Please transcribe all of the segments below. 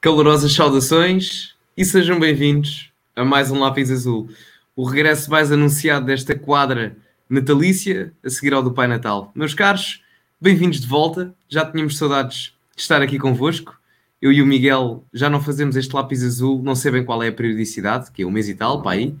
Calorosas saudações e sejam bem-vindos a mais um Lápis Azul, o regresso mais anunciado desta quadra natalícia a seguir ao do Pai Natal. Meus caros, bem-vindos de volta. Já tínhamos saudades de estar aqui convosco. Eu e o Miguel já não fazemos este lápis azul, não sei bem qual é a periodicidade, que é um mês e tal, para aí,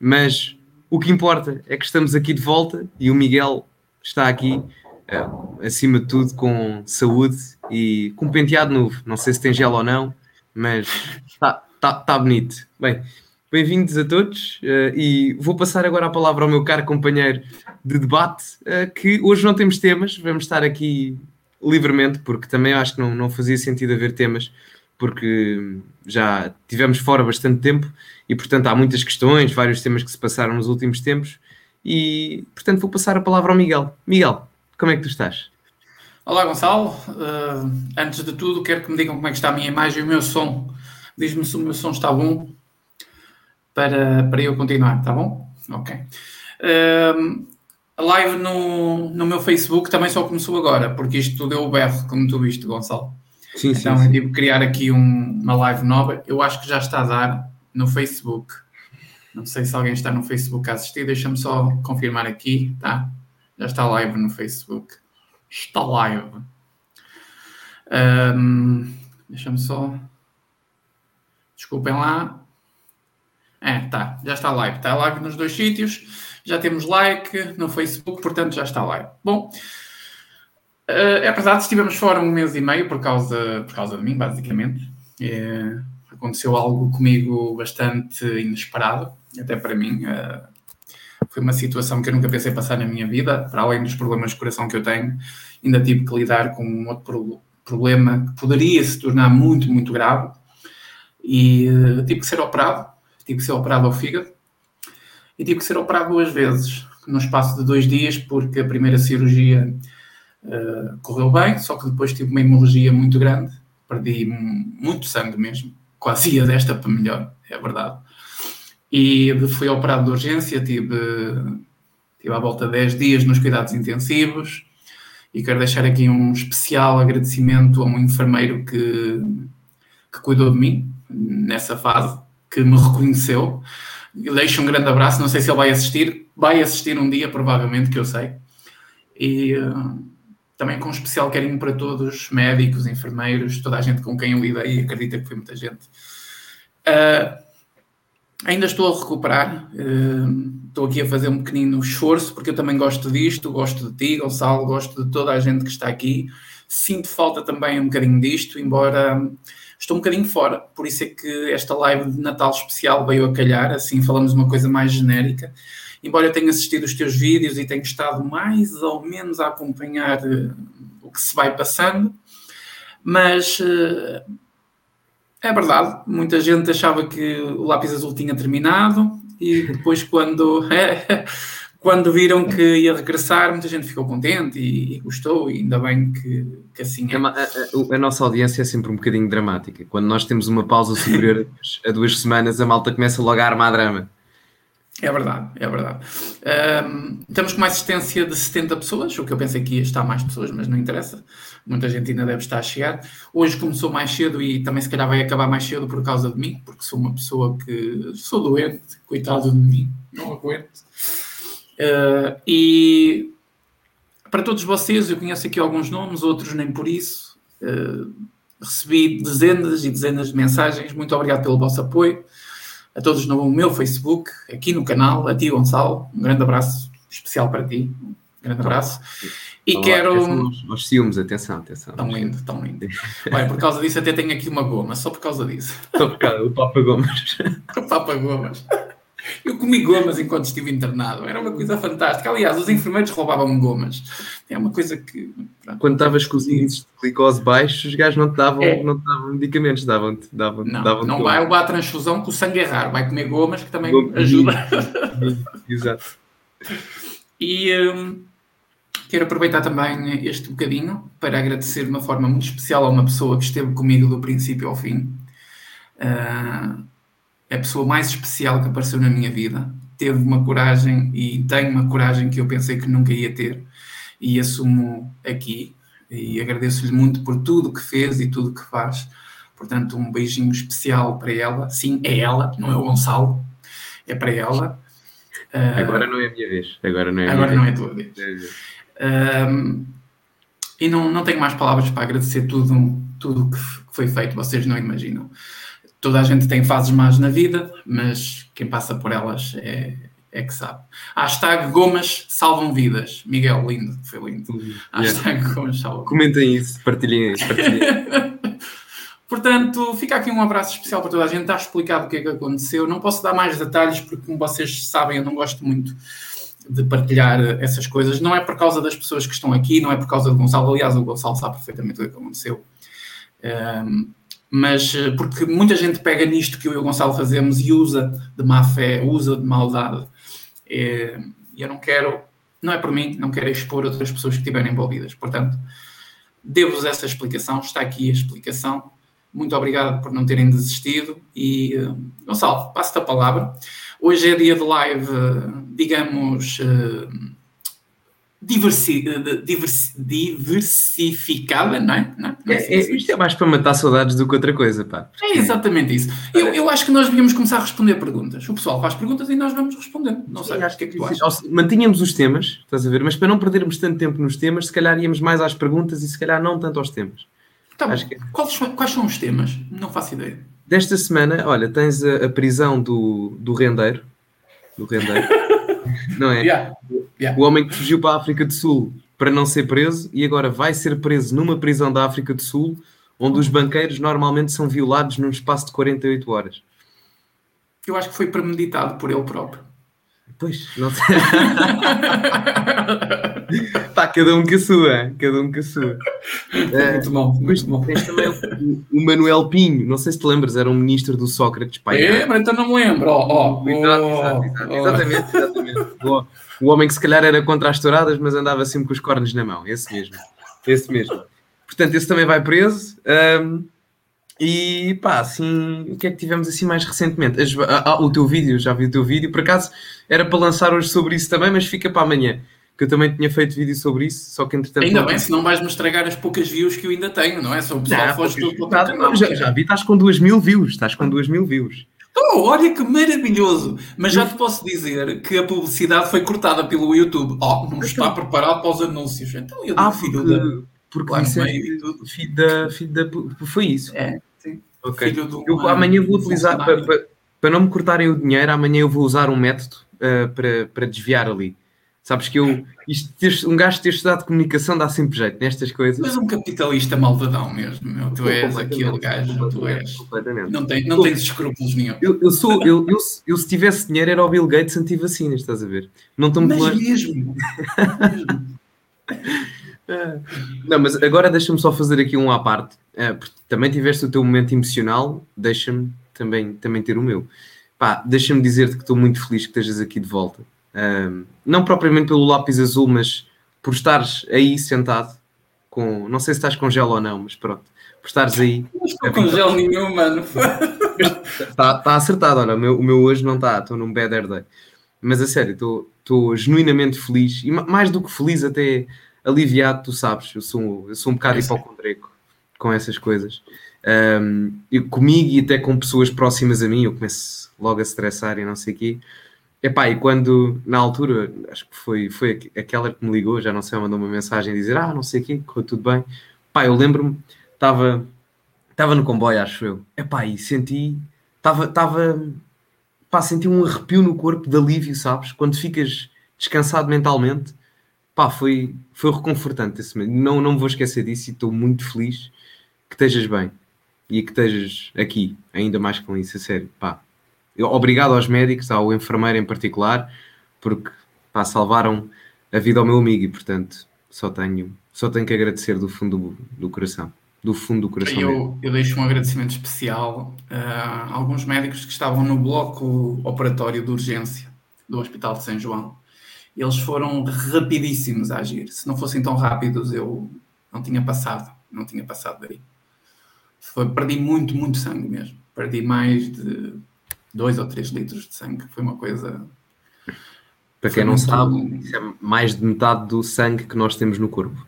mas o que importa é que estamos aqui de volta e o Miguel está aqui uh, acima de tudo, com saúde e com penteado novo. Não sei se tem gel ou não, mas está tá, tá bonito. Bem, bem-vindos a todos uh, e vou passar agora a palavra ao meu caro companheiro de debate, uh, que hoje não temos temas, vamos estar aqui livremente, porque também acho que não, não fazia sentido haver temas, porque já tivemos fora bastante tempo e, portanto, há muitas questões, vários temas que se passaram nos últimos tempos. E, portanto, vou passar a palavra ao Miguel. Miguel, como é que tu estás? Olá, Gonçalo. Uh, antes de tudo, quero que me digam como é que está a minha imagem e o meu som. Diz-me se o meu som está bom para, para eu continuar, está bom? Ok. Uh, a live no, no meu Facebook também só começou agora, porque isto deu o berro, como tu viste, Gonçalo. Sim, então sim, eu tive que criar aqui um, uma live nova. Eu acho que já está a dar no Facebook. Não sei se alguém está no Facebook a assistir, deixa-me só confirmar aqui, tá? Já está live no Facebook. Está live. Um, Deixa-me só. Desculpem lá. É, tá. Já está live. Está live nos dois sítios. Já temos like no Facebook, portanto já está live. Bom, uh, é verdade, estivemos fora um mês e meio por causa, por causa de mim, basicamente. É, aconteceu algo comigo bastante inesperado, até para mim. Uh, foi uma situação que eu nunca pensei passar na minha vida, para além dos problemas de coração que eu tenho, ainda tive que lidar com um outro problema que poderia se tornar muito, muito grave. E uh, tive que ser operado, tive que ser operado ao fígado e tive que ser operado duas vezes no espaço de dois dias porque a primeira cirurgia uh, correu bem, só que depois tive uma hemorragia muito grande, perdi muito sangue mesmo, quase ia desta para melhor, é verdade e fui operado de urgência, tive, tive à volta de 10 dias nos cuidados intensivos e quero deixar aqui um especial agradecimento a um enfermeiro que, que cuidou de mim nessa fase, que me reconheceu. Deixo um grande abraço, não sei se ele vai assistir, vai assistir um dia, provavelmente, que eu sei. E uh, também com um especial carinho para todos, médicos, enfermeiros, toda a gente com quem eu lidei, acredita que foi muita gente. Uh, Ainda estou a recuperar, uh, estou aqui a fazer um pequenino esforço, porque eu também gosto disto, gosto de ti, Gonçalo, gosto de toda a gente que está aqui. Sinto falta também um bocadinho disto, embora estou um bocadinho fora, por isso é que esta live de Natal especial veio a calhar, assim falamos uma coisa mais genérica. Embora eu tenha assistido os teus vídeos e tenha estado mais ou menos a acompanhar uh, o que se vai passando, mas uh, é verdade, muita gente achava que o lápis azul tinha terminado e depois quando, é, quando viram que ia regressar, muita gente ficou contente e, e gostou, e ainda bem que, que assim é. A, a, a, nossa audiência é sempre um bocadinho dramática. Quando nós temos uma pausa superior a duas semanas, a malta começa logo a armar drama. É verdade, é verdade. Um, estamos com uma assistência de 70 pessoas, o que eu pensei que ia estar mais pessoas, mas não interessa. Muita gente ainda deve estar a chegar. Hoje começou mais cedo e também se calhar vai acabar mais cedo por causa de mim, porque sou uma pessoa que sou doente, coitado de mim, não aguento. Uh, e para todos vocês, eu conheço aqui alguns nomes, outros nem por isso. Uh, recebi dezenas e dezenas de mensagens. Muito obrigado pelo vosso apoio a todos no meu Facebook, aqui no canal, a ti, Gonçalo. Um grande abraço especial para ti. Um grande abraço. E Olá, quero. Os ciúmes, atenção, atenção. Tão lindo, tão lindo. Olha, por causa disso, até tenho aqui uma goma, só por causa disso. Só por causa do Papa Gomas. o Papa Gomas. Eu comi gomas enquanto estive internado, era uma coisa fantástica. Aliás, os enfermeiros roubavam gomas. É uma coisa que. Pronto. Quando estavas com os índices de glicose baixos, os gajos não te davam, é. não te davam medicamentos, davam-te. Davam, não, davam não vai levar a transfusão com o sangue é raro, vai comer gomas que também ajuda. Exato. E hum, quero aproveitar também este bocadinho para agradecer de uma forma muito especial a uma pessoa que esteve comigo do princípio ao fim. Uh, a pessoa mais especial que apareceu na minha vida. Teve uma coragem e tem uma coragem que eu pensei que nunca ia ter e assumo aqui e agradeço-lhe muito por tudo que fez e tudo que faz Portanto, um beijinho especial para ela. Sim, é ela, não é o Gonçalo, é para ela. Uh, agora não é a minha vez. Agora não é a, agora não é a tua vez. Uh, e não, não tenho mais palavras para agradecer tudo tudo que foi feito, vocês não imaginam. Toda a gente tem fases más na vida, mas quem passa por elas é, é que sabe. Hashtag Gomas salvam vidas. Miguel, lindo, foi lindo. Uhum. Hashtag yeah. Gomas salvam Comentem isso, partilhem isso. Partilhem. Portanto, fica aqui um abraço especial para toda a gente. Está explicado o que é que aconteceu. Não posso dar mais detalhes, porque, como vocês sabem, eu não gosto muito de partilhar essas coisas. Não é por causa das pessoas que estão aqui, não é por causa do Gonçalo. Aliás, o Gonçalo sabe perfeitamente o que aconteceu. Um, mas eh, porque muita gente pega nisto que eu e o Gonçalo fazemos e usa de má fé, usa de maldade. É, e eu não quero, não é por mim, não quero expor outras pessoas que estiverem envolvidas. Portanto, devo-vos essa explicação, está aqui a explicação. Muito obrigado por não terem desistido. E, uh, Gonçalo, passo-te a palavra. Hoje é dia de live, digamos. Diversi, diversi, diversificada, não é? Não é? É, é, isto é mais para matar saudades do que outra coisa, pá. É exatamente isso. Eu, eu acho que nós devíamos começar a responder perguntas. O pessoal faz perguntas e nós vamos respondendo. Não sei, acho que é que tu achas. Mantínhamos os temas, estás a ver? Mas para não perdermos tanto tempo nos temas, se calhar íamos mais às perguntas e se calhar não tanto aos temas. Tá acho que... quais, quais são os temas? Não faço ideia. Desta semana, olha, tens a, a prisão do, do rendeiro. Do rendeiro. não é? Yeah. Yeah. O homem que fugiu para a África do Sul para não ser preso e agora vai ser preso numa prisão da África do Sul, onde os banqueiros normalmente são violados num espaço de 48 horas. Eu acho que foi premeditado por ele próprio. Pois, não sei. Pá, cada um com a sua, cada um com a sua. É, muito bom, muito bom. Tens também o, o, Manuel Pinho, não sei se te lembras, era um ministro do Sócrates. Pá, é, mas então não me lembro. Oh, oh, exato, exato, exato, oh. Exatamente, exatamente. o homem que se calhar era contra as touradas, mas andava sempre com os cornos na mão. Esse mesmo. Esse mesmo. Portanto, esse também vai preso. Um, e pá, assim, o que é que tivemos assim mais recentemente? As, ah, o teu vídeo, já vi o teu vídeo, por acaso era para lançar hoje sobre isso também, mas fica para amanhã. Que eu também tinha feito vídeo sobre isso, só que entretanto. Ainda bem, se não vais-me estragar as poucas views que eu ainda tenho, não é? Só o pessoal foge do canal. Já, já vi, estás com 2 mil views, estás com 2 mil views. Oh, olha que maravilhoso! Mas já te posso dizer que a publicidade foi cortada pelo YouTube. Oh, não está preparado para os anúncios. Então eu digo, ah, filho porque, da... porque claro, filho da, filho da... Foi isso. É, sim. Ok. Eu amanhã vou utilizar, para, para, para, não me cortarem o dinheiro, amanhã eu vou usar um método uh, para, para desviar ali. Sabes que eu, isto, ter, um gajo ter estudado comunicação dá sempre jeito nestas coisas. Mas um capitalista malvadão mesmo, meu. Tu és aquele gajo, tu és. Não, tem, não tens escrúpulos nenhum. Eu, eu sou, eu, eu, eu, se tivesse dinheiro era o Bill Gates anti-vacinas, estás a ver? Não estou Mas longe. mesmo. não, mas agora deixa-me só fazer aqui um à parte. É, porque também tiveste o teu momento emocional, deixa-me também, também ter o meu. Pá, deixa-me dizer-te que estou muito feliz que estejas aqui de volta não propriamente pelo lápis azul, mas por estares aí sentado com. Não sei se estás com gel ou não, mas pronto. Por estares aí. Não estou com gel nenhum, mano. Está tá acertado, olha. O meu, o meu hoje não está, estou num bad hair day. Mas a sério, estou genuinamente feliz e mais do que feliz, até aliviado, tu sabes. Eu sou, eu sou um bocado é hipocondreco com essas coisas. Um, eu, comigo e até com pessoas próximas a mim, eu começo logo a estressar e não sei o quê. Epá, e quando, na altura, acho que foi, foi aquela que me ligou, já não sei, mandou uma mensagem a dizer, ah, não sei o quê, correu tudo bem. Pá, eu lembro-me, estava estava no comboio, acho eu. Epá, e senti, estava, estava, pá, senti um arrepio no corpo de alívio, sabes? Quando ficas descansado mentalmente, pá, foi, foi reconfortante esse momento. Não, não me vou esquecer disso e estou muito feliz que estejas bem e que estejas aqui, ainda mais com isso, a sério, pá obrigado aos médicos, ao enfermeiro em particular, porque pá, salvaram a vida ao meu amigo e, portanto, só tenho, só tenho que agradecer do fundo do, do coração. Do fundo do coração. Eu, eu deixo um agradecimento especial a alguns médicos que estavam no bloco operatório de urgência do Hospital de São João. Eles foram rapidíssimos a agir. Se não fossem tão rápidos, eu não tinha passado. Não tinha passado daí. Foi, perdi muito, muito sangue mesmo. Perdi mais de 2 ou 3 litros de sangue. Foi uma coisa. Para quem não sabe, isso é mais de metade do sangue que nós temos no corpo.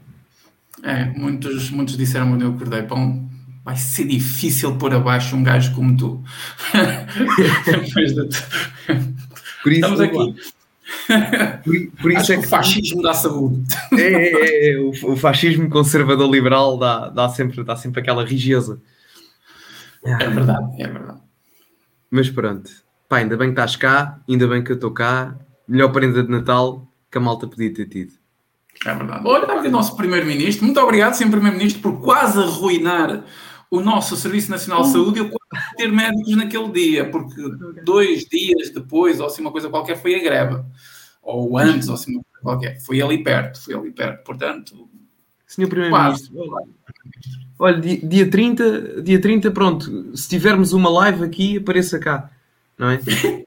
É, muitos, muitos disseram quando eu acordei: bom, vai ser difícil pôr abaixo um gajo como tu. Depois de... Por isso, Estamos aqui. Por, por isso é que que o fascismo dá saúde. é, é, é, o, o fascismo conservador liberal dá, dá, sempre, dá sempre aquela rigideza. É verdade, é verdade. Mas pronto, pá, ainda bem que estás cá, ainda bem que eu estou cá. Melhor prenda de Natal que a malta podia ter tido. É verdade. Olha, está aqui o nosso Primeiro-Ministro. Muito obrigado, Sr. Primeiro-Ministro, por quase arruinar o nosso Serviço Nacional de Saúde e eu quase ter médicos naquele dia, porque dois dias depois, ou assim uma coisa qualquer, foi a greve. Ou antes, ou assim uma coisa qualquer. Foi ali perto, foi ali perto. Portanto, Senhor Primeiro-Ministro, olha, dia, dia, 30, dia 30, pronto, se tivermos uma live aqui, apareça cá, não é?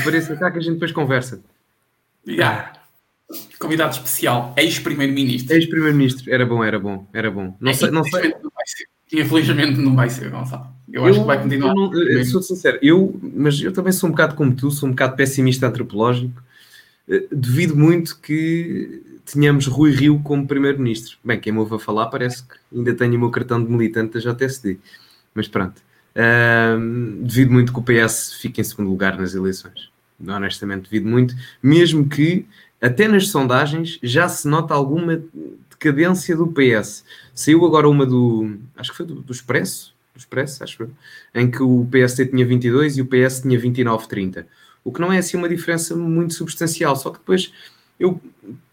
apareça cá que a gente depois conversa. já. Convidado especial, ex-primeiro-ministro. Ex-Primeiro-Ministro, era bom, era bom, era bom. Não sei, não sei. Infelizmente não vai ser. Infelizmente não vai ser, Gonçalo. Eu, acho que vai continuar. eu não- eu sou sincero, eu, mas eu também sou um bocado como tu, sou um bocado pessimista antropológico. Eh, Devido muito que tenhamos Rui Rio como Primeiro-Ministro. Bem, quem me ouve a falar parece que ainda tenho o meu cartão de militante da JSD. Mas pronto. Ahm, devido muito que o PS fique em segundo lugar nas eleições. Honestamente, devido muito. Mesmo que, até nas sondagens, já se nota alguma decadência do PS. Saiu agora uma do. Acho que foi do, do Expresso. Do Expresso, acho eu. Em que o PSD tinha 22 e o PS tinha 29, 30. O que não é assim uma diferença muito substancial. Só que depois. Eu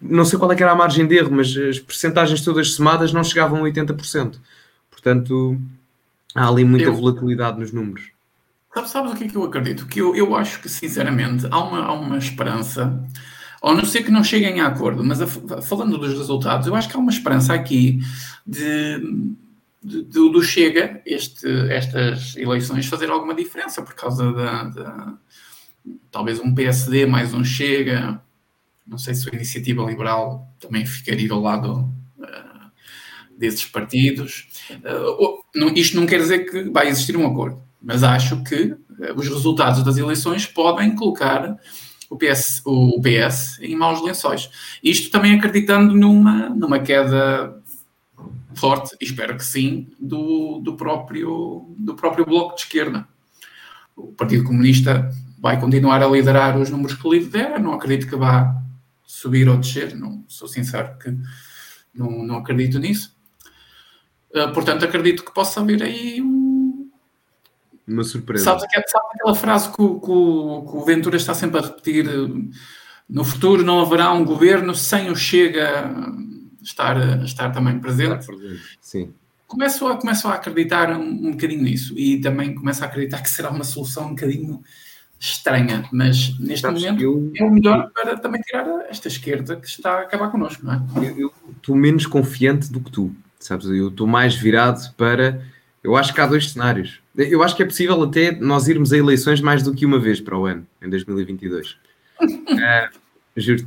não sei qual é que era a margem de erro, mas as percentagens todas somadas não chegavam a 80%. Portanto, há ali muita Eu- volatilidade nos números. Sabes, sabes o que é que eu acredito? Que eu, eu acho que, sinceramente, há uma, há uma esperança, ou não sei que não cheguem a acordo, mas a- falando dos resultados, eu acho que há uma esperança aqui de, de- do, do Chega, este, estas eleições, fazer alguma diferença por causa da, da- talvez um PSD mais um Chega, não sei se a Iniciativa Liberal também ficaria ao lado ah, desses partidos. O- não- isto não quer dizer que vai existir um acordo, mas acho que eh, os resultados das eleições podem colocar o PS, o PS em maus lençóis. Isto também acreditando numa, numa queda forte, espero que sim, do, do, próprio, do próprio Bloco de Esquerda. O Partido Comunista vai continuar a liderar os números que lidera, não acredito que vá subir ou descer, não sou sincero que não, não acredito nisso. Uh, portanto, acredito que possa haver aí um. Uma surpresa. Sabes, aquela- sabes aquela frase que o, que o- que o Ventura está sempre a repetir? uh, No futuro não haverá um governo sem o Chega uh, estar, estar também presente. Sim. Começo a, começo a acreditar um, um bocadinho nisso e também começo a acreditar que será uma solução um bocadinho estranha, mas neste Sabes, momento eu- é o melhor para também tirar esta esquerda que está a acabar connosco, não é? Eu estou menos confiante do que tu, sabes? Eu estou mais virado para. Eu acho que há dois cenários. Eu acho que é possível até nós irmos a eleições mais do que uma vez para o ano, em 2022. Ah, juro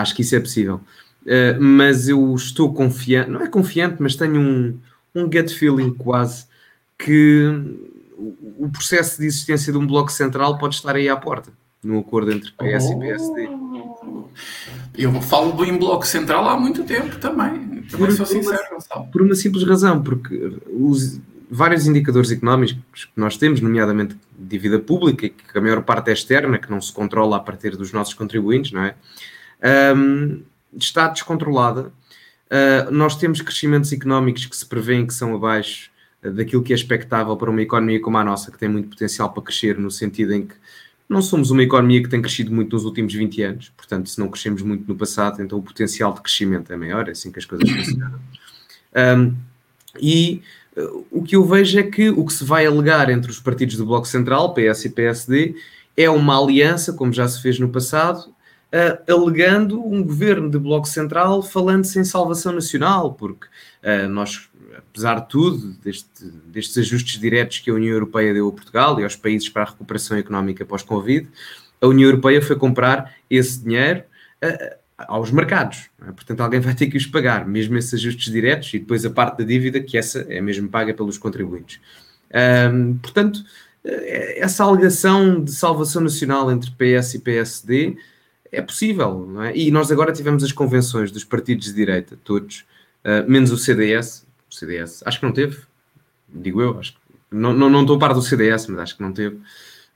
acho que isso é possível. Ah, mas eu estou confiante, não é confiante, mas tenho um, um gut feeling quase que o- o processo de existência de um bloco central pode estar aí à porta, num acordo entre PS e PSD. Eu falo do em bloco central há muito tempo também. Também sou sincero, Gonçalo. Por uma simples razão, porque os vários indicadores económicos que nós temos, nomeadamente dívida pública, que a maior parte é externa, que não se controla a partir dos nossos contribuintes, não é? Ahm, está descontrolada. Ah, nós temos crescimentos económicos que se prevêem que são abaixo daquilo que é expectável para uma economia como a nossa, que tem muito potencial para crescer, no sentido em que não somos uma economia que tem crescido muito nos últimos 20 anos, portanto, se não crescemos muito no passado, então o potencial de crescimento é maior, é assim que as coisas funcionam. Um, e uh, o que eu vejo é que o que se vai alegar entre os partidos do Bloco Central, PS e PSD, é uma aliança, como já se fez no passado, uh, alegando um governo de Bloco Central falando-se em salvação nacional, porque nós, apesar de tudo, deste, destes ajustes diretos que a União Europeia deu a Portugal e aos países para a recuperação económica pós-Covid, a União Europeia foi comprar esse dinheiro uh, aos mercados. É? Portanto, alguém vai ter que os pagar, mesmo esses ajustes diretos e depois a parte da dívida, que essa é mesmo paga pelos contribuintes. Portanto, essa alegação de salvação nacional entre PS e PSD é possível, é? E nós agora tivemos as convenções dos partidos de direita, todos, uh, menos o CDS. O CDS, acho que não teve. digo eu, acho que não, não, não estou a par do CDS, mas acho que não teve.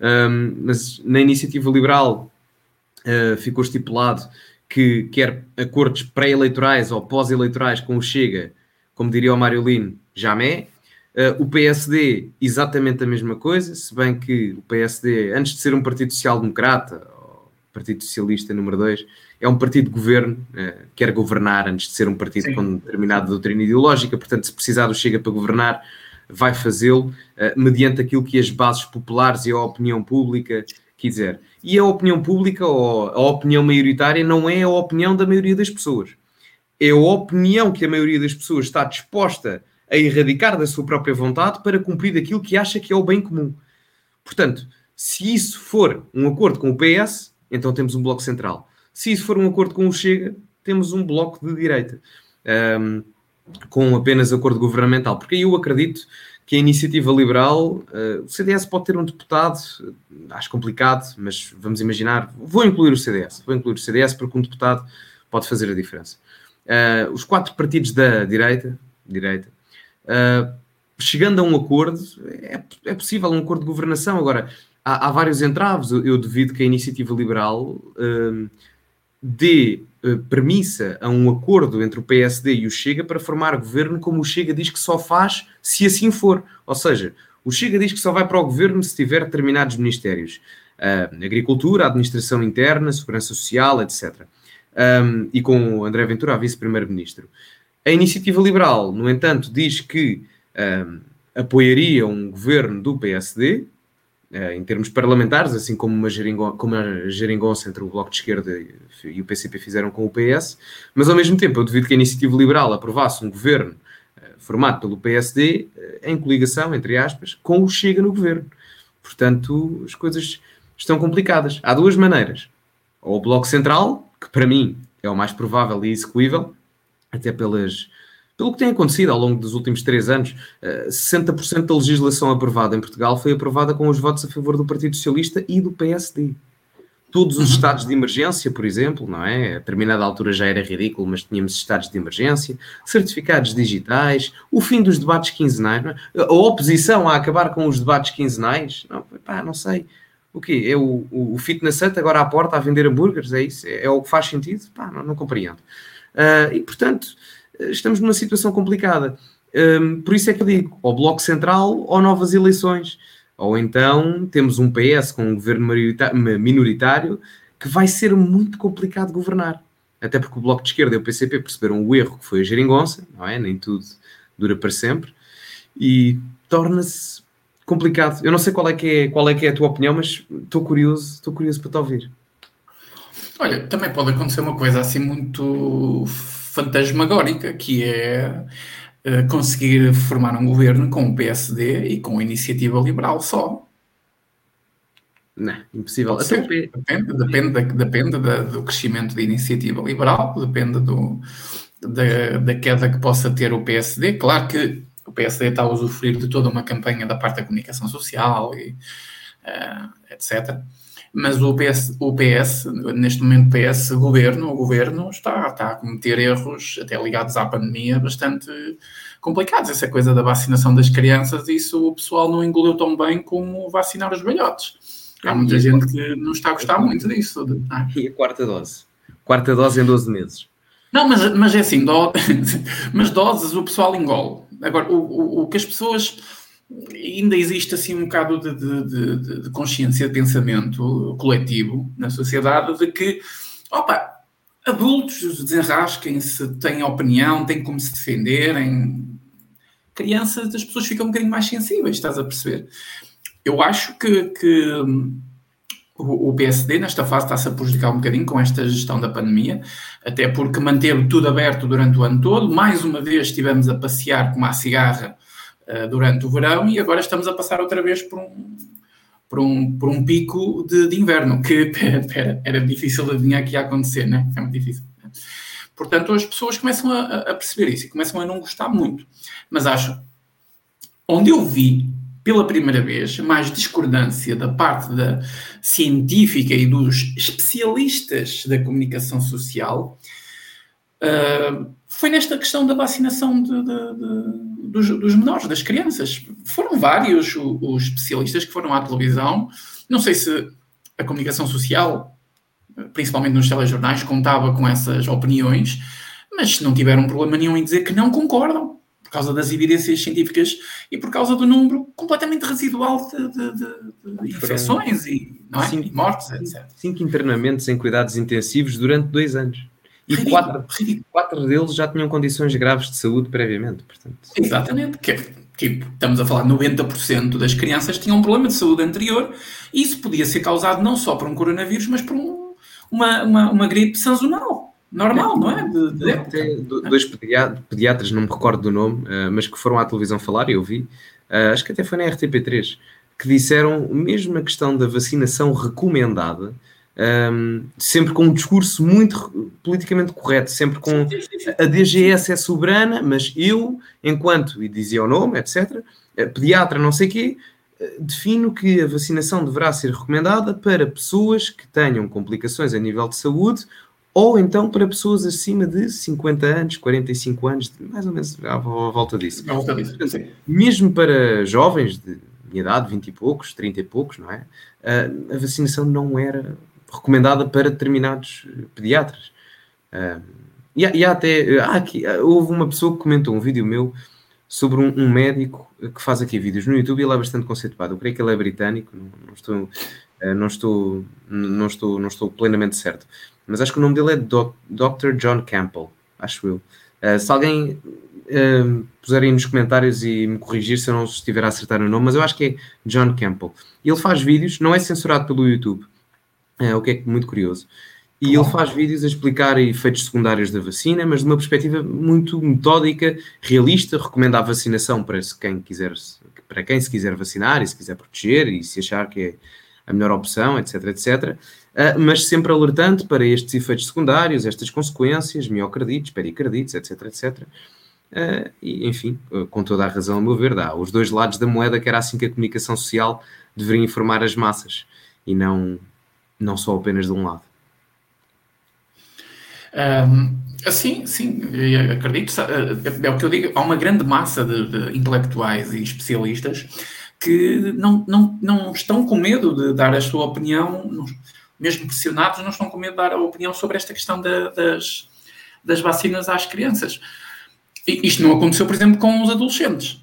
Um, mas na iniciativa liberal uh, ficou estipulado que quer acordos pré-eleitorais ou pós-eleitorais com o Chega, como diria o Mário Lino, jamais. Uh, o PSD, exatamente a mesma coisa, se bem que o PSD, antes de ser um partido social-democrata, Partido Socialista número 2, é um partido de governo, uh, quer governar antes de ser um partido Sim. com determinada doutrina ideológica, portanto, se precisar do Chega para governar, vai fazê-lo uh, mediante aquilo que as bases populares e a opinião pública quiser. E a opinião pública ou a opinião maioritária não é a opinião da maioria das pessoas. É a opinião que a maioria das pessoas está disposta a erradicar da sua própria vontade para cumprir aquilo que acha que é o bem comum. Portanto, se isso for um acordo com o PS, então temos um bloco central. Se isso for um acordo com o Chega, temos um bloco de direita. Um, com apenas acordo governamental. Porque aí eu acredito que a iniciativa liberal, uh, o CDS pode ter um deputado, acho complicado, mas vamos imaginar, vou incluir o CDS, vou incluir o CDS porque um deputado pode fazer a diferença. Uh, os quatro partidos da direita, direita uh, chegando a um acordo, é, é, possível um acordo de governação. Agora, há, há vários entraves. Eu, duvido que a iniciativa liberal uh, dê uh, premissa a um acordo entre o PSD e o Chega para formar governo, como o Chega diz que só faz se assim for. Ou seja, o Chega diz que só vai para o governo se tiver determinados ministérios. Uh, agricultura, administração interna, segurança social, etc. Um, e com André Ventura a vice-primeiro-ministro. A iniciativa liberal, no entanto, diz que um, apoiaria um governo do PSD, em termos parlamentares, assim como uma, geringonça, como a geringonça entre o Bloco de Esquerda e o PCP fizeram com o PS, mas ao mesmo tempo eu duvido que a iniciativa liberal aprovasse um governo uh, formado pelo PSD eh, em coligação, entre aspas, com o Chega no governo. Portanto, as coisas estão complicadas. Há duas maneiras. Ou o Bloco Central, que para mim é o mais provável e execuível, até pelas, pelo que tem acontecido ao longo dos últimos três anos, 60% eh, da legislação aprovada em Portugal foi aprovada com os votos a favor do Partido Socialista e do PSD. Todos os uhum. estados de emergência, por exemplo, não é? A determinada altura já era ridículo, mas tínhamos estados de emergência, certificados digitais, o fim dos debates quinzenais, é? a oposição a acabar com os debates quinzenais, não, pá, não sei. O quê? É o, o, o fitness hut agora à porta a vender hambúrgueres? É isso? É, é o que faz sentido? Pá, não, não compreendo. Uh, e, portanto, estamos numa situação complicada. Um, por isso é que eu digo, ou Bloco Central ou novas eleições. Ou então temos um PS com um governo minoritário que vai ser muito complicado governar. Até porque o Bloco de Esquerda e o PCP perceberam o erro que foi a geringonça, não é? Nem tudo dura para sempre. E torna-se complicado. Eu não sei qual é, que é, qual é que é a tua opinião, mas estou curioso, estou curioso para te ouvir. Olha, também pode acontecer uma coisa assim muito fantasmagórica, que é uh, conseguir formar um governo com o PSD e com a iniciativa liberal só. Não, impossível. Depende, depende, depende da, do crescimento da iniciativa liberal, depende do, da, da queda que possa ter o PSD. Claro que o PSD está a usufruir de toda uma campanha da parte da comunicação social e uh, eh, etc mas o PS, o PS, neste momento PS governo, o governo está, está a cometer erros até ligados à pandemia bastante complicados. Essa coisa da vacinação das crianças, isso o pessoal não engoliu tão bem como vacinar os velhotes. Há muita gente que não está a gostar muito disso. Ah. E a quarta dose? Quarta dose em 12 meses. Não, mas, mas é assim, do... mas doses o pessoal engole. Agora, o, o, o que as pessoas ainda existe assim um bocado de, de, de, de, consciência de pensamento coletivo na sociedade de que, opa, adultos desenrasquem-se, têm opinião, têm como se defenderem. Crianças, as pessoas ficam um bocadinho mais sensíveis, estás a perceber? Eu acho que, que o PSD nesta fase está-se a prejudicar um bocadinho com esta gestão da pandemia, até porque manteve tudo aberto durante o ano todo. Mais uma vez estivemos a passear com uma cigarra uh, durante o verão e agora estamos a passar outra vez por um, por um, por um pico de, de inverno, que pera, pera, era difícil adivinhar que ia acontecer, né? É muito difícil. Portanto, as pessoas começam a, a perceber isso e começam a não gostar muito. Mas acho, onde eu vi pela primeira vez, mais discordância da parte da científica e dos especialistas da comunicação social, uh, foi nesta questão da vacinação de, de, de, dos, dos, menores, das crianças. Foram vários os, os especialistas que foram à televisão. Não sei se a comunicação social, principalmente nos telejornais, contava com essas opiniões, mas não tiveram problema nenhum em dizer que não concordam por causa das evidências científicas e por causa do número completamente residual de, infecções e, é? e, mortes, etc. Cinco internamentos em cuidados intensivos durante dois anos. E ridículo, quatro, ridículo. quatro deles já tinham condições graves de saúde previamente. Portanto. Exatamente. Que, tipo, estamos a falar de 90% das crianças tinham um problema de saúde anterior e isso podia ser causado não só por um coronavírus, mas por um, uma, uma, uma gripe sazonal normal, não é? De, de Até dois pediatras, não me recordo do nome, uh, mas que foram à televisão falar e eu vi, uh, acho que até foi na RTP3, que disseram mesmo a questão da vacinação recomendada, um, sempre com um discurso muito politicamente correto, sempre com a DGS é soberana, mas eu, enquanto, e dizia o nome, etc., eh, pediatra não sei quê, defino que a vacinação deverá ser recomendada para pessoas que tenham complicações a nível de saúde ou então para pessoas acima de 50 anos, 45 anos, mais ou menos à volta disso. À volta disso Mesmo para jovens de minha idade, 20 e poucos, 30 e poucos, não é? a vacinação não era recomendada para determinados pediatras. e, há, e há até. Há aqui, houve uma pessoa que comentou um vídeo meu sobre um, um, médico que faz aqui vídeos no YouTube e ele é bastante conceituado. Eu creio que ele é britânico, não, não estou, não, estou, não, estou, não estou plenamente certo mas acho que o nome dele é Dr. John Campbell, acho eu. Uh, se alguém uh, puser aí nos comentários e me corrigir se eu não estiver a acertar o nome, mas eu acho que é John Campbell. Ele faz vídeos, não é censurado pelo YouTube, é, o que é muito curioso. E ele faz vídeos a explicar efeitos secundários da vacina, mas de uma perspectiva muito metódica, realista, recomenda a vacinação para quem quiser, para quem se quiser vacinar e se quiser proteger e se achar que é a melhor opção, etc, etc. Uh, mas sempre alertando para estes efeitos secundários, estas consequências, miocardites, pericardites, etc, etc. Uh, e, enfim, uh, com toda a razão, a meu ver, dá os dois lados da moeda, que era assim que a comunicação social deveria informar as massas, e não, não só apenas de um lado. Um, sim, sim, acredito. É, é o que eu digo, há uma grande massa de, de intelectuais e especialistas que não, não, não estão com medo de dar a sua opinião, mesmo pressionados, não estão com medo de dar a opinião sobre esta questão da, das, das vacinas às crianças. E isto não aconteceu, por exemplo, com os adolescentes,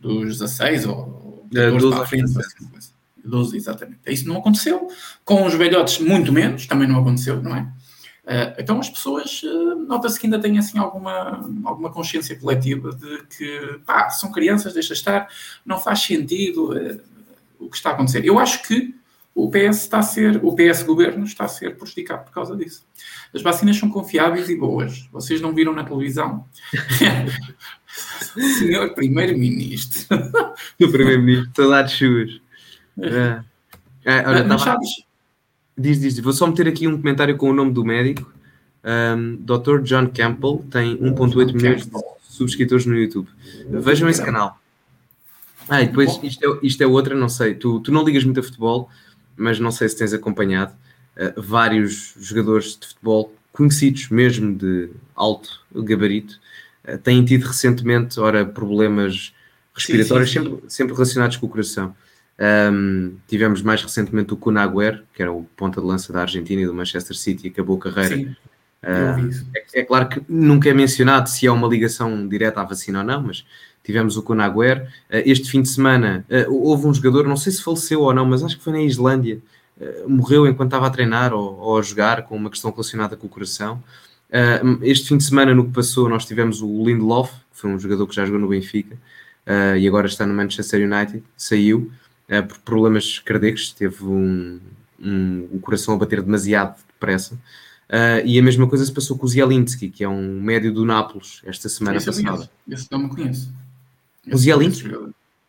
dos 16 ou 12, é, para a frente. 12, exatamente. Isso não aconteceu. Com os velhotes, muito menos, também não aconteceu, não é? Uh, então as pessoas, uh, nota-se que ainda têm assim alguma, alguma consciência coletiva de que pá, são crianças, deixa estar, não faz sentido uh, o que está a acontecer. Eu acho que o PS está a ser, o PS governo está a ser prejudicado por causa disso. As vacinas são confiáveis e boas. Vocês não viram na televisão? Senhor Primeiro-Ministro. o Primeiro-Ministro, de chuvas. É. É, olha, Mas tava... Diz, diz, vou só meter aqui um comentário com o nome do médico. Um, Dr. John Campbell tem 1.8 milhões de subscritores no YouTube. Vejam esse canal. Ah, e depois isto é, isto é outra, não sei. Tu, tu não ligas muito a futebol, mas não sei se tens acompanhado uh, vários jogadores de futebol conhecidos, mesmo de alto gabarito, uh, têm tido recentemente, ora, problemas respiratórios, sim, sim, sim. Sempre, sempre relacionados com o coração. Um, tivemos mais recentemente o Kun Agüero, que era o ponta de lança da Argentina e do Manchester City, acabou a carreira. Sim, uh, é, é, claro que nunca é mencionado se há uma ligação direta à vacina ou não, mas tivemos o Kun Agüero. Uh, este fim de semana uh, houve um jogador, não sei se faleceu ou não, mas acho que foi na Islândia, morreu enquanto estava a treinar ou, ou, a jogar com uma questão relacionada com o coração. este fim de semana, no que passou, nós tivemos o Lindelof, que foi um jogador que já jogou no Benfica e agora está no Manchester United, saiu uh, por problemas cardíacos, teve um, um, o coração a bater demasiado depressa. Uh, e a mesma coisa se passou com o Zielinski, que é um médio do Nápoles, esta semana Esse passada. Esse não me conheço. o Zielinski?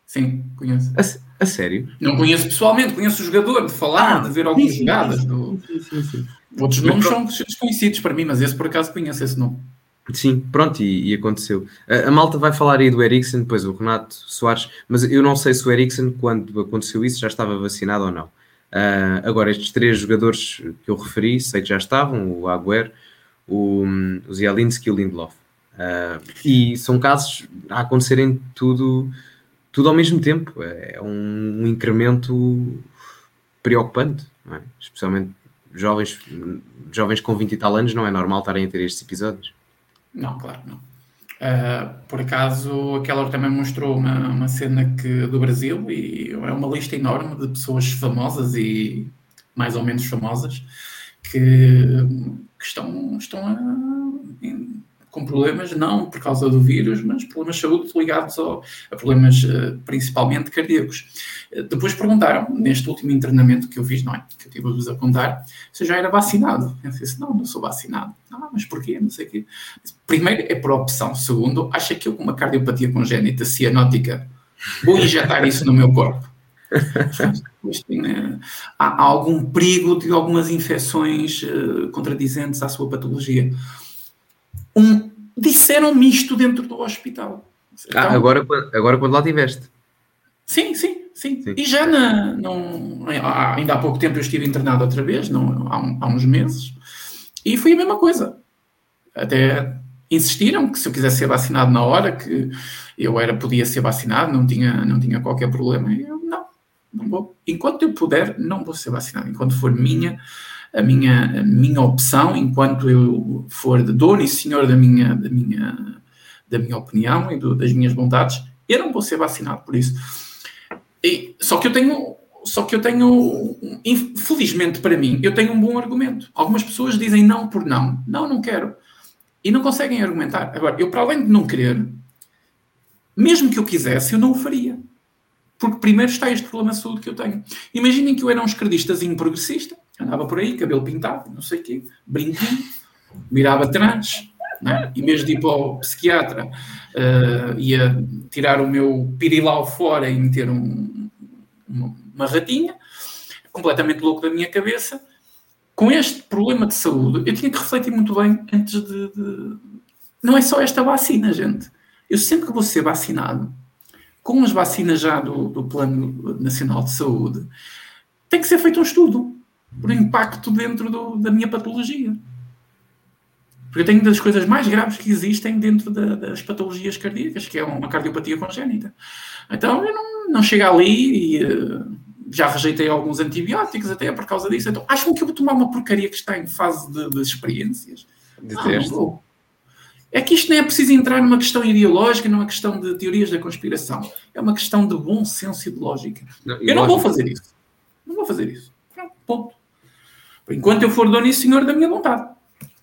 Sim, conheço. A, a, sério? Não conheço pessoalmente, conheço o jogador, de falar, ah, de ver algumas jogadas. Do... Sim, sim, sim. Outros nomes são desconhecidos para mim, mas esse por acaso conheço esse nome. Sim, pronto, e, e aconteceu. A, a, malta vai falar aí do Eriksen, depois o Renato Soares, mas eu não sei se o Eriksen, quando aconteceu isso, já estava vacinado ou não. Uh, agora, estes três jogadores que eu referi, sei que já estavam, o Agüero, o, o Zielinski e o Lindelof. Uh, e são casos a acontecerem tudo, tudo ao mesmo tempo. É um, um incremento preocupante, é? especialmente jovens, jovens com 20 e tal anos, não é normal estarem a ter estes episódios. Não, claro, não. Uh, por acaso, aquela também mostrou uma, uma cena que, do Brasil e é uma lista enorme de pessoas famosas e mais ou menos famosas que, que estão, estão a, com problemas, não por causa do vírus, mas problemas de saúde ligados ao, a problemas uh, principalmente cardíacos. Uh, depois perguntaram, neste último internamento que eu fiz, não é? Que eu tive-vos a contar, se eu já era vacinado. Eu disse, não, não sou vacinado. Ah, mas porquê? Não sei o quê. Primeiro, é por opção. Segundo, acha que eu com uma cardiopatia congénita cianótica vou injetar isso no meu corpo? Né? há, algum perigo de algumas infecções uh, contradizentes à sua patologia um, disseram-me isto dentro do hospital. Ah, então, ah, agora, agora quando lá estiveste. Sim, sim, sim, sim. E já na, não, ainda há pouco tempo eu estive internado outra vez, não, há, há uns meses, e foi a mesma coisa. Até insistiram que se eu quisesse ser vacinado na hora, que eu era, podia ser vacinado, não tinha, não tinha qualquer problema. E eu, não, não vou. Enquanto eu puder, não vou ser vacinado. Enquanto for minha, a minha, a minha opção, enquanto eu for dono e senhor da minha, da minha, da minha opinião e do, das minhas vontades, eu não vou ser vacinado por isso. E, só que eu tenho, só que eu tenho, infelizmente para mim, eu tenho um bom argumento. Algumas pessoas dizem não por não. Não, não quero. E não conseguem argumentar. Agora, eu para além de não querer, mesmo que eu quisesse, eu não o faria. Porque primeiro está este problema de saúde que eu tenho. Imaginem que eu era um esquerdistazinho progressista, Andava por aí, cabelo pintado, não sei o quê, brinquinho, mirava trans, né? em vez de ir para o psiquiatra, uh, ia tirar o meu pirilau fora e meter um, uma, uma ratinha, completamente louco da minha cabeça. Com este problema de saúde, eu tinha que refletir muito bem antes de, de... Não é só esta vacina, gente. Eu sempre que vou ser vacinado, com as vacinas já do, do Plano Nacional de Saúde, tem que ser feito um estudo por impacto dentro do, da minha patologia. Porque eu tenho das coisas mais graves que existem dentro da, das patologias cardíacas, que é uma cardiopatia congénita. Então eu não, não chego ali e uh, já rejeitei alguns antibióticos até por causa disso. Então acham que eu vou tomar uma porcaria que está em fase de, de experiências? De não, não vou. É que isto nem é preciso entrar numa questão ideológica, numa questão de teorias da conspiração. É uma questão de bom senso e de lógica. Não, eu não vou fazer isso. Não vou fazer isso. Pronto, ponto. Enquanto eu for dono e senhor da minha vontade.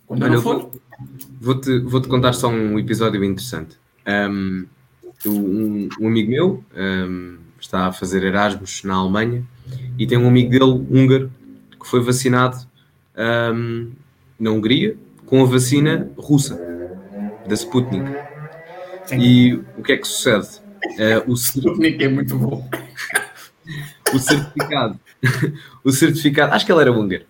Quando Olha, eu for. Vou-te vou -te contar só um episódio interessante. Um, um, um amigo meu um, está a fazer Erasmus na Alemanha e tem um amigo dele, húngaro, que foi vacinado na Hungria com a vacina russa, da Sputnik. Sim. E o que é que sucede? Uh, o Sputnik é muito bom. O certificado, o certificado, acho que ele era húngaro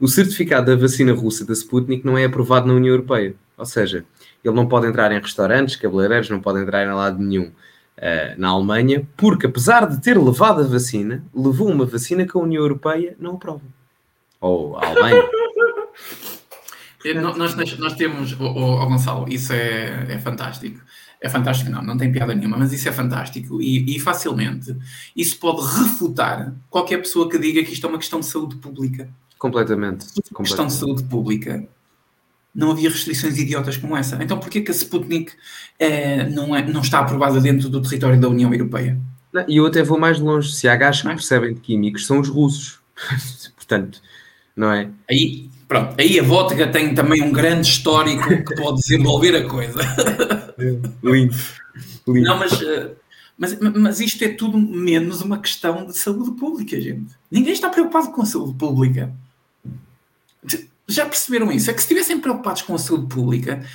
o certificado da vacina russa da Sputnik não é aprovado na União Europeia. Ou seja, ele não pode entrar em restaurantes, cabeleireiros, não pode entrar em lado nenhum uh, na Alemanha, porque apesar de ter levado a vacina, levou uma vacina que a União Europeia não aprova. Ou a Alemanha. nós, nós, nós, temos, oh, oh, Gonçalo, isso é, é fantástico. É fantástico, não, não tem piada nenhuma, mas isso é fantástico e, e, facilmente isso pode refutar qualquer pessoa que diga que isto é uma questão de saúde pública. Completamente. Completamente. Questão de saúde pública. Não havia restrições idiotas como essa. Então, porquê que a Sputnik é, não, é, não está aprovada dentro do território da União Europeia? E eu até vou mais longe. Se há gajos que é? percebem de químicos, são os russos. Portanto, não é? Aí, pronto. Aí a vodka tem também um grande histórico que pode desenvolver a coisa. Lindo. Lindo. Não, mas... Eh, mas, mas isto é tudo menos uma questão de saúde pública, gente. Ninguém está preocupado com a saúde pública. Já perceberam isso? É que se estivessem preocupados com a saúde pública,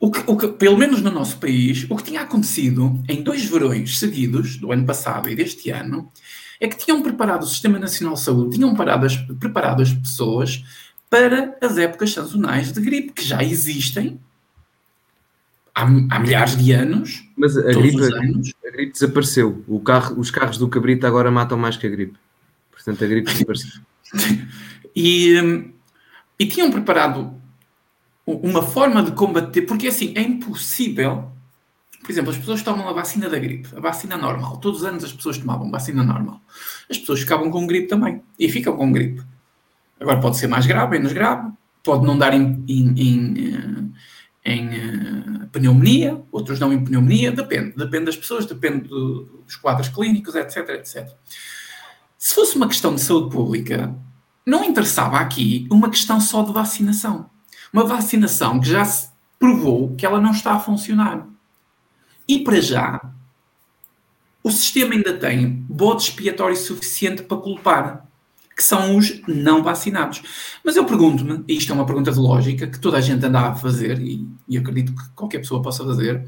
o que, o que, pelo menos no nosso país, o que tinha acontecido em dois verões seguidos, do ano passado e deste ano, é que tinham preparado o Sistema Nacional de Saúde, tinham parado as, preparado as pessoas para as épocas sazonais de gripe, que já existem há, há milhares de anos. Mas a gripe, anos. a gripe desapareceu. O carro, os carros do cabrito agora matam mais que a gripe. Portanto, a gripe desapareceu. E, hum, e tinham preparado uma forma de combater, porque assim, é impossível. Por exemplo, as pessoas tomam a vacina da gripe, a vacina normal. Todos os anos as pessoas tomavam vacina normal. As pessoas ficavam com gripe também. E ficam com gripe. Agora pode ser mais grave, menos grave. Pode não dar em, em, em, em uh, pneumonia, outros não em pneumonia. Depende. Depende das pessoas, depende do, dos quadros clínicos, etc, etc. Se fosse uma questão de saúde pública, não interessava aqui uma questão só de vacinação. Uma vacinação que já se provou que ela não está a funcionar. E para já, o sistema ainda tem bode expiatório suficiente para culpar, que são os não vacinados. Mas eu pergunto-me, e isto é uma pergunta de lógica que toda a gente anda a fazer, e, e acredito que qualquer pessoa possa fazer,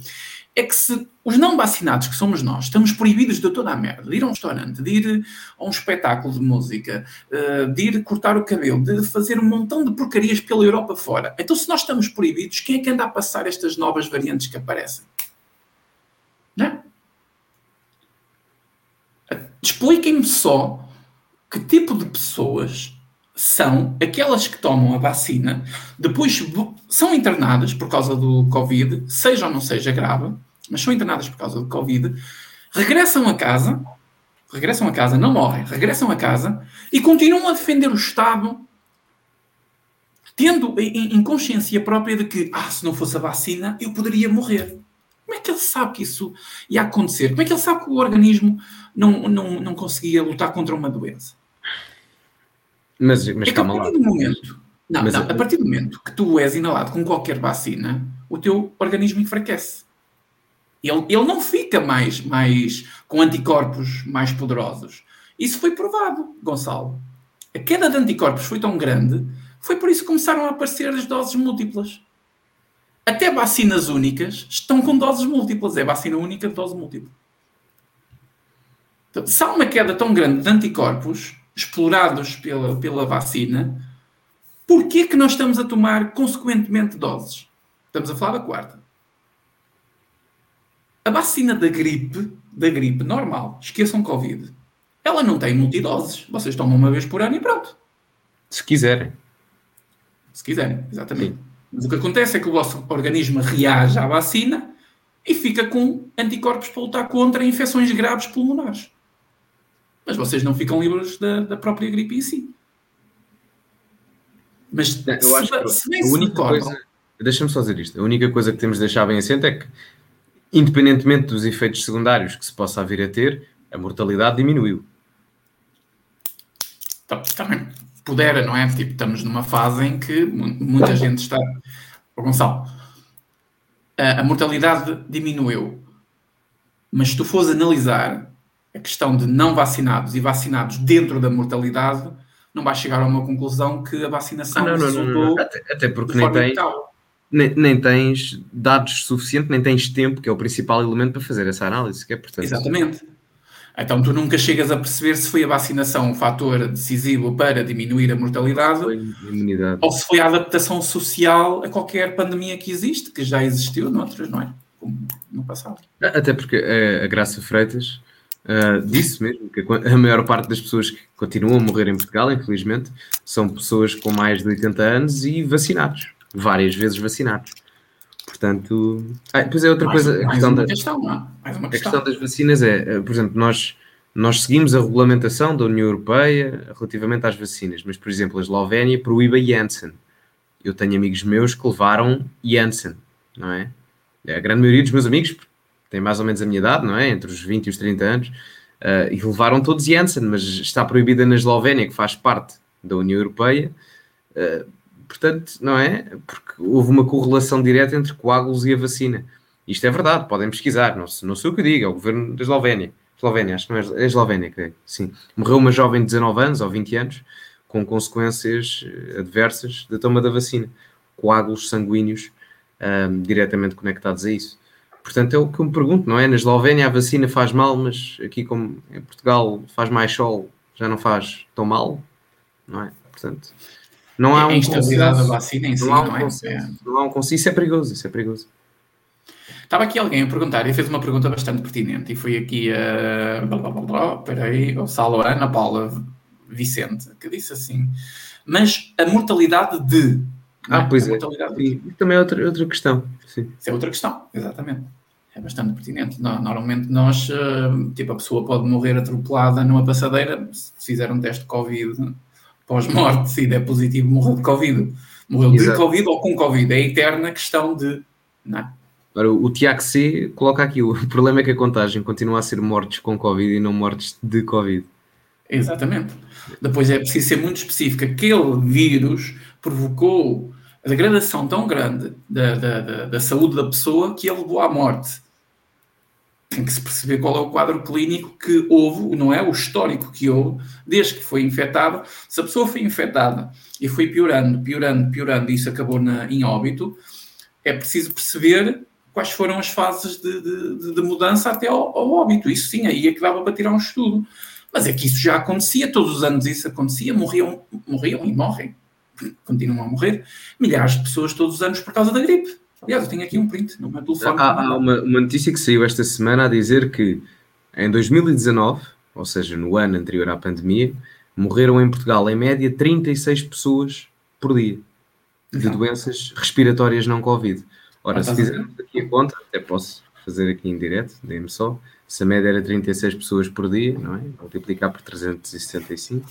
é que se os não vacinados, que somos nós, estamos proibidos de toda a merda, de ir a um restaurante, de ir a um espetáculo de música, eh, de ir cortar o cabelo, de fazer um montão de porcarias pela Europa fora. Então, se nós estamos proibidos, quem é que anda a passar estas novas variantes que aparecem? Não? Expliquem-me só que tipo de pessoas são aquelas que tomam a vacina, depois são internadas por causa do Covid, seja ou não seja grave, mas são internadas por causa do Covid, regressam a casa, regressam a casa, não morrem, regressam a casa e continuam a defender o Estado, tendo em, consciência própria de que, ah, se não fosse a vacina, eu poderia morrer. Como é que ele sabe que isso ia acontecer? Como é que ele sabe que o organismo não, não, não conseguia lutar contra uma doença? Mas, mas é calma lá. Momento, não, mas, não, a partir do momento que tu és inalado com qualquer vacina, o teu organismo enfraquece. Ele, ele não fica mais, mais com anticorpos mais poderosos. Isso foi provado, Gonçalo. A queda de anticorpos foi tão grande, foi por isso que começaram a aparecer as doses múltiplas. Até vacinas únicas estão com doses múltiplas. É vacina única de dose múltipla. Então, se há uma queda tão grande de anticorpos, explorados pela, pela vacina, porquê que nós estamos a tomar consequentemente doses? Estamos a falar da quarta. A vacina da gripe, da gripe normal, esqueçam Covid, ela não tem multidoses. Vocês tomam uma vez por ano e pronto. Se quiserem. Se quiserem, exatamente. Sim. Mas o que acontece é que o vosso organismo reage à vacina e fica com anticorpos para lutar contra infecções graves pulmonares mas vocês não ficam livres da, da própria gripe em si. Mas eu se, acho que se a única coisa. Deixa-me só dizer isto. A única coisa que temos de deixar bem assente é que, independentemente dos efeitos secundários que se possa vir a ter, a mortalidade diminuiu. Também pudera, não é? Tipo, estamos numa fase em que muita gente está. Oh, Gonçalo, a, a mortalidade diminuiu. Mas se tu fores analisar a questão de não vacinados e vacinados dentro da mortalidade, não vai chegar a uma conclusão que a vacinação ah, não, não, não, até, até, porque nem tens, nem, nem, tens dados suficientes, nem tens tempo, que é o principal elemento para fazer essa análise. Que é, portanto... Exatamente. Então tu nunca chegas a perceber se foi a vacinação um fator decisivo para diminuir a mortalidade ou se foi a adaptação social a qualquer pandemia que existe, que já existiu noutras, não é? Como no passado. Até porque a, a Graça Freitas uh, disse mesmo que a maior parte das pessoas que continuam a morrer em Portugal, infelizmente, são pessoas com mais de 80 anos e vacinados, várias vezes vacinados. Portanto, ah, depois é outra mais, coisa. A questão, da, questão, a questão das vacinas é, eh, por exemplo, nós, nós seguimos a regulamentação da União Europeia relativamente às vacinas, mas, por exemplo, a Eslovénia proíbe a Janssen. Eu tenho amigos meus que levaram Janssen, não é? A grande maioria dos meus amigos, têm mais ou menos a minha idade, não é? Entre os 20 e os 30 anos, uh, e levaram todos Janssen, mas está proibida na Eslovénia, que faz parte da União Europeia. Uh, portanto, não é? Porque houve uma correlação direta entre coágulos e a vacina. Isto é verdade, podem pesquisar, não, não sei o que digo, é o governo da Eslovénia. Eslovénia, acho que não é, é Eslovénia, que sim. Morreu uma jovem de 19 anos ou 20 anos com consequências eh, adversas da toma da vacina. Coágulos sanguíneos um, diretamente conectados a isso. Portanto, é o que eu me pergunto, não é? Na Eslovénia a vacina faz mal, mas aqui como em Portugal faz mais sol, já não faz tão mal, não é? Portanto, não há um instabilidade da vacina em si, não, há um não é? Consenso, é? Não há um consenso, isso é perigoso, isso é perigoso. Estava aqui alguém a perguntar e fez uma pergunta bastante pertinente e foi aqui a... Uh, espera aí, o Salo Ana Paula Vicente, que disse assim, mas a mortalidade de Ah, é? pois é. Sim, também é outra, outra questão. Sim. Isso é outra questão, exatamente. É bastante pertinente. Normalmente nós, eh, tipo, a pessoa pode morrer atropelada numa passadeira, se fizer um teste de Covid pós-morte, se der positivo, morreu de Covid. Morreu Exato. de Covid ou com Covid. É a eterna questão de. Não é? Agora, o Tiago C coloca aqui: o problema é que a contagem continua a ser mortes com Covid e não mortes de Covid. Exatamente. Depois é preciso ser muito específico. Aquele vírus provocou a degradação tão grande da, da, da, da saúde da pessoa que ele levou à morte. Tem que se perceber qual é o quadro clínico que houve, não é? O histórico que houve desde que foi infectado. Se a pessoa foi infectada e foi piorando, piorando, piorando e isso acabou na, em óbito, é preciso perceber quais foram as fases de, de, de mudança até ao, ao, óbito. Isso sim, aí é que dava para tirar um estudo. Mas é que isso já acontecia, todos os anos isso acontecia, morriam, morriam e morrem, continuam a morrer, milhares de pessoas todos os anos por causa da gripe. Aliás, eu tenho aqui um print no meu telefone. Há, há uma, uma notícia que saiu esta semana a dizer que em 2019, ou seja, no ano anterior à pandemia, morreram em Portugal, em média, 36 pessoas por dia de não. doenças respiratórias não Covid. Ora, se fizermos aqui a conta, até posso fazer aqui em direto, dê-me só. Se a média era 36 pessoas por dia, não é? Multiplicar por 365,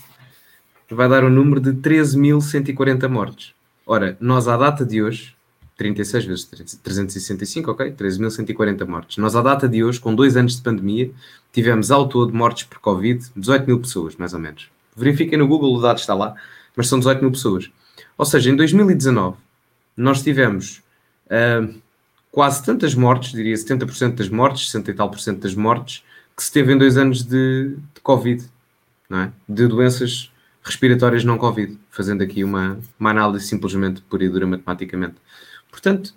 vai dar um número de 13.140 mortes. Ora, nós à data de hoje, 36 vezes 365, ok? 13.140 mortes. Nós à data de hoje, com dois anos de pandemia, tivemos ao todo mortes por Covid 18 mil pessoas, mais ou menos. Verifiquem no Google, o dado está lá, mas são 18 mil pessoas. Ou seja, em 2019, nós tivemos uh, quase tantas mortes, diria 70% das mortes, 60 e tal por cento das mortes, que se teve em dois anos de, de Covid, não é? De doenças respiratórias não Covid, fazendo aqui uma, uma análise simplesmente pura e dura matematicamente. Portanto,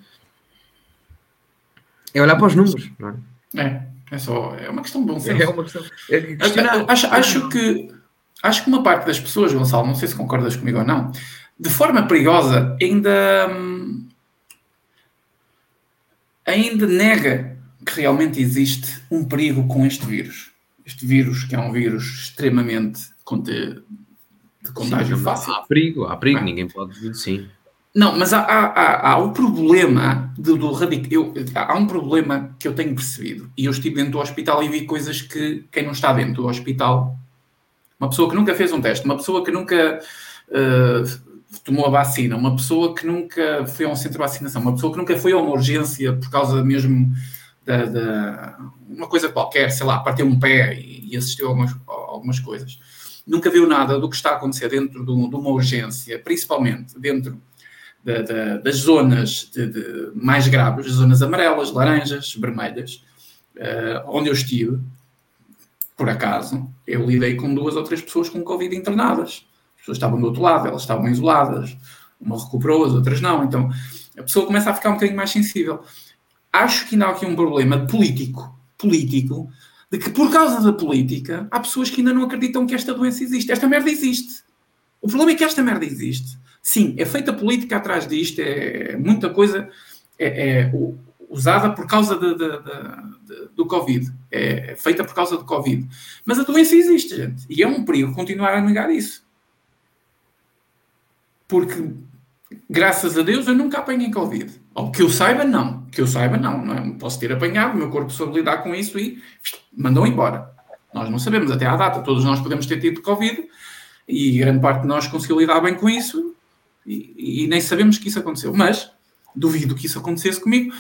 é olhar para os números, não é? É, é só, é uma questão de bom senso. É uma questão. É acho, acho que acho que uma parte das pessoas, Gonçalo, não sei se concordas comigo ou não, de forma perigosa ainda hum, ainda nega que realmente existe um perigo com este vírus. Este vírus, que é um vírus extremamente de, contágio sim, fácil. Há perigo, há perigo, é? ninguém pode dizer sim. Não, mas há, há, há, o problema do, do radic... eu, há um problema que eu tenho percebido. E eu estive dentro do hospital e vi coisas que quem não está dentro do hospital, uma pessoa que nunca fez um teste, uma pessoa que nunca uh, tomou a vacina, uma pessoa que nunca foi a um centro de vacinação, uma pessoa que nunca foi a uma urgência por causa mesmo da, da uma coisa qualquer, sei lá, partiu um pé e, e assistiu a algumas, a algumas coisas. Nunca viu nada do que está a acontecer dentro de, um, de uma urgência, principalmente dentro da, da, das zonas de, de mais graves, as zonas amarelas, laranjas, vermelhas, uh, onde eu estive, por acaso, eu lidei com duas ou três pessoas com Covid internadas pessoas estavam do outro lado, elas estavam isoladas, uma recuperou, as outras não. Então a pessoa começa a ficar um bocadinho mais sensível. Acho que ainda há aqui um problema político, político, de que por causa da política há pessoas que ainda não acreditam que esta doença existe. Esta merda existe. O problema é que esta merda existe. Sim, é feita política atrás disto, é muita coisa é, é usada por causa de, de, de, do Covid. É feita por causa do Covid. Mas a doença existe, gente. E é um perigo continuar a negar isso porque graças a Deus eu nunca apanhei Covid. Ou que eu saiba, não. Que eu saiba, não. não é? Posso ter apanhado, o meu corpo soube lidar com isso e mandou embora. Nós não sabemos até à data. Todos nós podemos ter tido Covid e grande parte de nós conseguiu lidar bem com isso e, e nem sabemos que isso aconteceu. Mas duvido que isso acontecesse comigo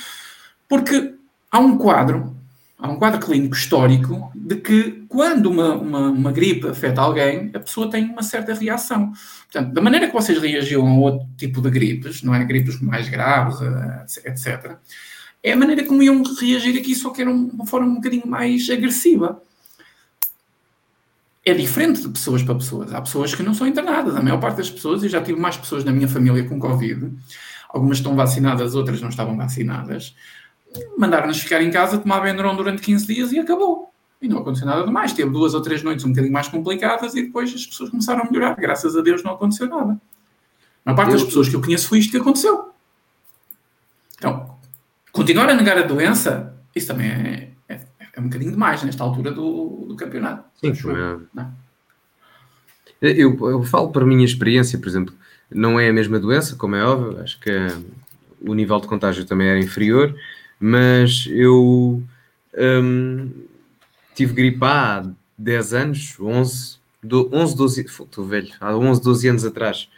porque há um quadro há um quadro clínico histórico de que quando uma, uma, uma, gripe afeta alguém, a pessoa tem uma certa reação. Portanto, da maneira que vocês reagiam a outro tipo de gripes, não é? Gripes mais graves, eh, etc., é a maneira como iam reagir aqui, só que era uma forma um bocadinho mais agressiva. É diferente de pessoas para pessoas. Há pessoas que não são internadas. A maior parte das pessoas, eu já tive mais pessoas na minha família com Covid. Algumas estão vacinadas, outras não estavam vacinadas mandaram-nos ficar em casa, tomar Benuron durante 15 dias e acabou. E não aconteceu nada de mais. Teve duas ou três noites um bocadinho mais complicadas e depois as pessoas começaram a melhorar. Graças a Deus não aconteceu nada. A parte das pessoas que eu conheço foi isto que aconteceu. Então, continuar a negar a doença, isso também é, é, é um bocadinho demais nesta altura do, do campeonato. Sim, é. eu, eu, falo para a minha experiência, por exemplo, Não é a mesma doença, como é óbvio, acho que o nível de contágio também era inferior, mas eu um, tive gripe há 10 anos, 11, 11 12, estou velho, há 11, 12 anos atrás.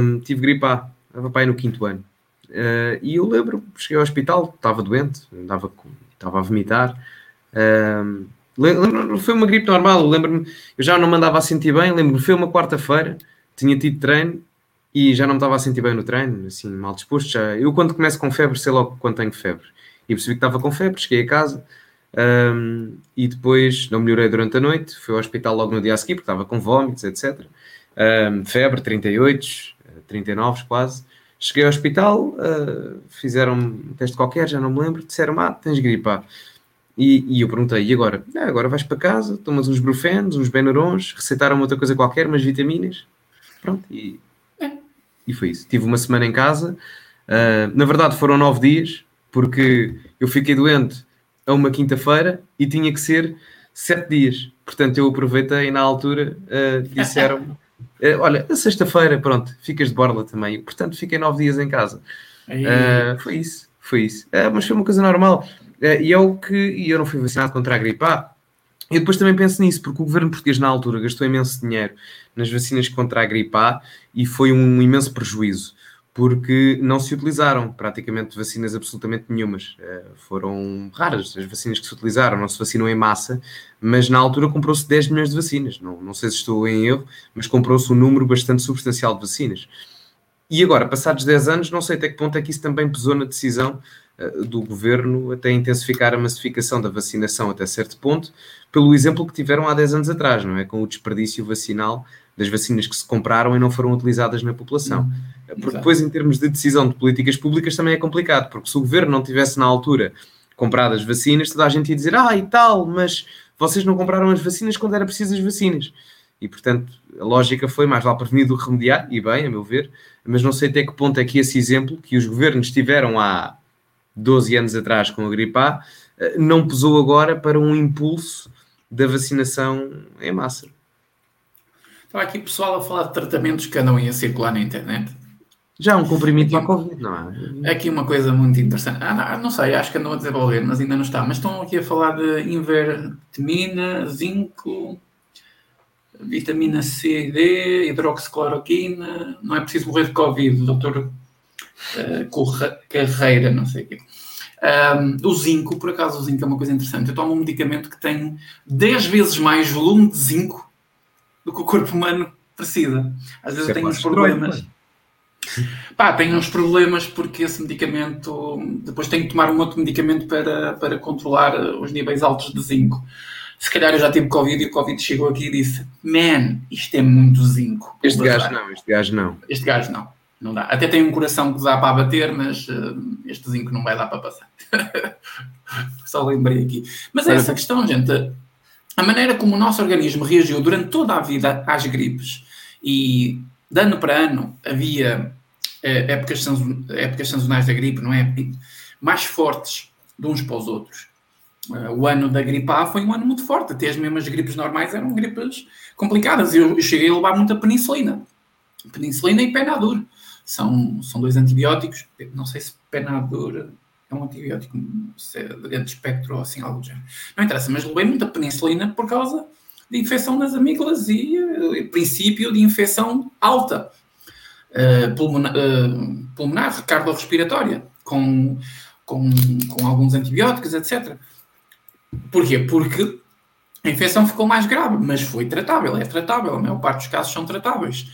Um, tive gripe A, estava pai no quinto ano. Uh, e eu lembro, cheguei ao hospital, estava doente, andava, estava a vomitar. Lembro, foi uma gripe normal, lembro-me, eu já não me andava a sentir bem, lembro-me, foi uma quarta-feira, tinha tido treino e já não me estava a sentir bem no treino, assim, mal disposto. Já. Eu, quando começo com febre, sei logo quando tenho febre. E percebi que estava com febre, cheguei a casa um, e depois não melhorei durante a noite. Fui ao hospital logo no dia a seguir, porque estava com vômitos, etc. Um, febre, 38, 39 quase. Cheguei ao hospital, uh, fizeram um teste qualquer, já não me lembro, disseram: Ah, tens gripe. E, e, eu perguntei: E agora? Ah, agora vais para casa, tomas uns brufenos, uns benarons, receitaram outra coisa qualquer, umas vitaminas. Pronto, e. e foi isso. Tive uma semana em casa. Uh, na verdade, foram nove dias, porque eu fiquei doente a uma quinta-feira e tinha que ser sete dias. Portanto, eu aproveitei na altura, uh, disseram uh, olha, a sexta-feira, pronto, ficas de borla também. Portanto, fiquei nove dias em casa. Uh, foi isso, foi isso. Mas foi uma coisa normal. e é o que e eu não fui vacinado contra a gripe A. E depois também penso nisso, porque o governo português na altura gastou imenso dinheiro nas vacinas contra a gripe A e foi um imenso prejuízo porque não se utilizaram praticamente vacinas absolutamente nenhumas. Uh, foram raras as vacinas que se utilizaram, não se vacinou em massa, mas na altura comprou-se 10 milhões de vacinas. Não, não sei se estou em erro, mas comprou-se um número bastante substancial de vacinas. E agora, passados 10 anos, não sei até que ponto é que isso também pesou na decisão do governo até intensificar a massificação da vacinação até certo ponto, pelo exemplo que tiveram há 10 anos atrás, não é? Com o desperdício vacinal das vacinas que se compraram e não foram utilizadas na população. Hum. Porque Exato. depois, em termos de decisão de políticas públicas, também é complicado, porque se o governo não tivesse na altura comprado as vacinas, toda a gente ia dizer, ah, e tal, mas vocês não compraram as vacinas quando era preciso as vacinas. E, portanto, a lógica foi mais lá prevenir do que remediar, e bem, a meu ver, mas não sei até que ponto é que esse exemplo que os governos tiveram há 12 anos atrás com a gripe A, eh, não pesou agora para um impulso da vacinação em massa. Estava aqui pessoal a falar de tratamentos que andam a circular na internet. Já um comprimido para a Covid, não é? Aqui uma coisa muito interessante. Ah, não, não, sei, acho que andam a desenvolver, mas ainda não está. Mas estão aqui a falar de invertemina, zinco, vitamina C e D, hidroxicloroquina. Não é preciso morrer de Covid, doutor uh, Carreira, não sei o quê. Um, o zinco, por acaso, o zinco é uma coisa interessante. Eu tomo um medicamento que tem 10 vezes mais volume de zinco do que o corpo humano precisa. Às vezes eu é tenho uns problemas. Pá, tenho uns problemas porque esse medicamento. Depois tenho que tomar um outro medicamento para, para controlar os níveis altos de zinco. Se calhar eu já tive Covid e o Covid chegou aqui e disse: Man, isto é muito zinco. Este gajo não, este gajo não. Este gajo não, não dá. Até tem um coração que dá para bater, mas uh, este zinco não vai dar para passar. Só lembrei aqui. Mas é essa questão, gente. A maneira como o nosso organismo reagiu durante toda a vida às gripes e de ano para ano havia eh, épocas, épocas sazonais da gripe, não é? Mais fortes de uns para os outros. Uh, o ano da gripe A foi um ano muito forte, até as mesmas gripes normais eram gripes complicadas. Eu, eu cheguei a levar muita penicilina. Penicilina e Penadur. São, são dois antibióticos. Não sei se Penadur é um antibiótico é de grande espectro ou assim, algo do género. Não interessa, mas levei muita penicilina por causa de infecção nas amígdalas e uh, princípio de infecção alta uh, pulmonar, uh, pulmonar cardiorrespiratória, com, com, com alguns antibióticos, etc. Porquê? Porque a infecção ficou mais grave, mas foi tratável, é tratável, a maior parte dos casos são tratáveis.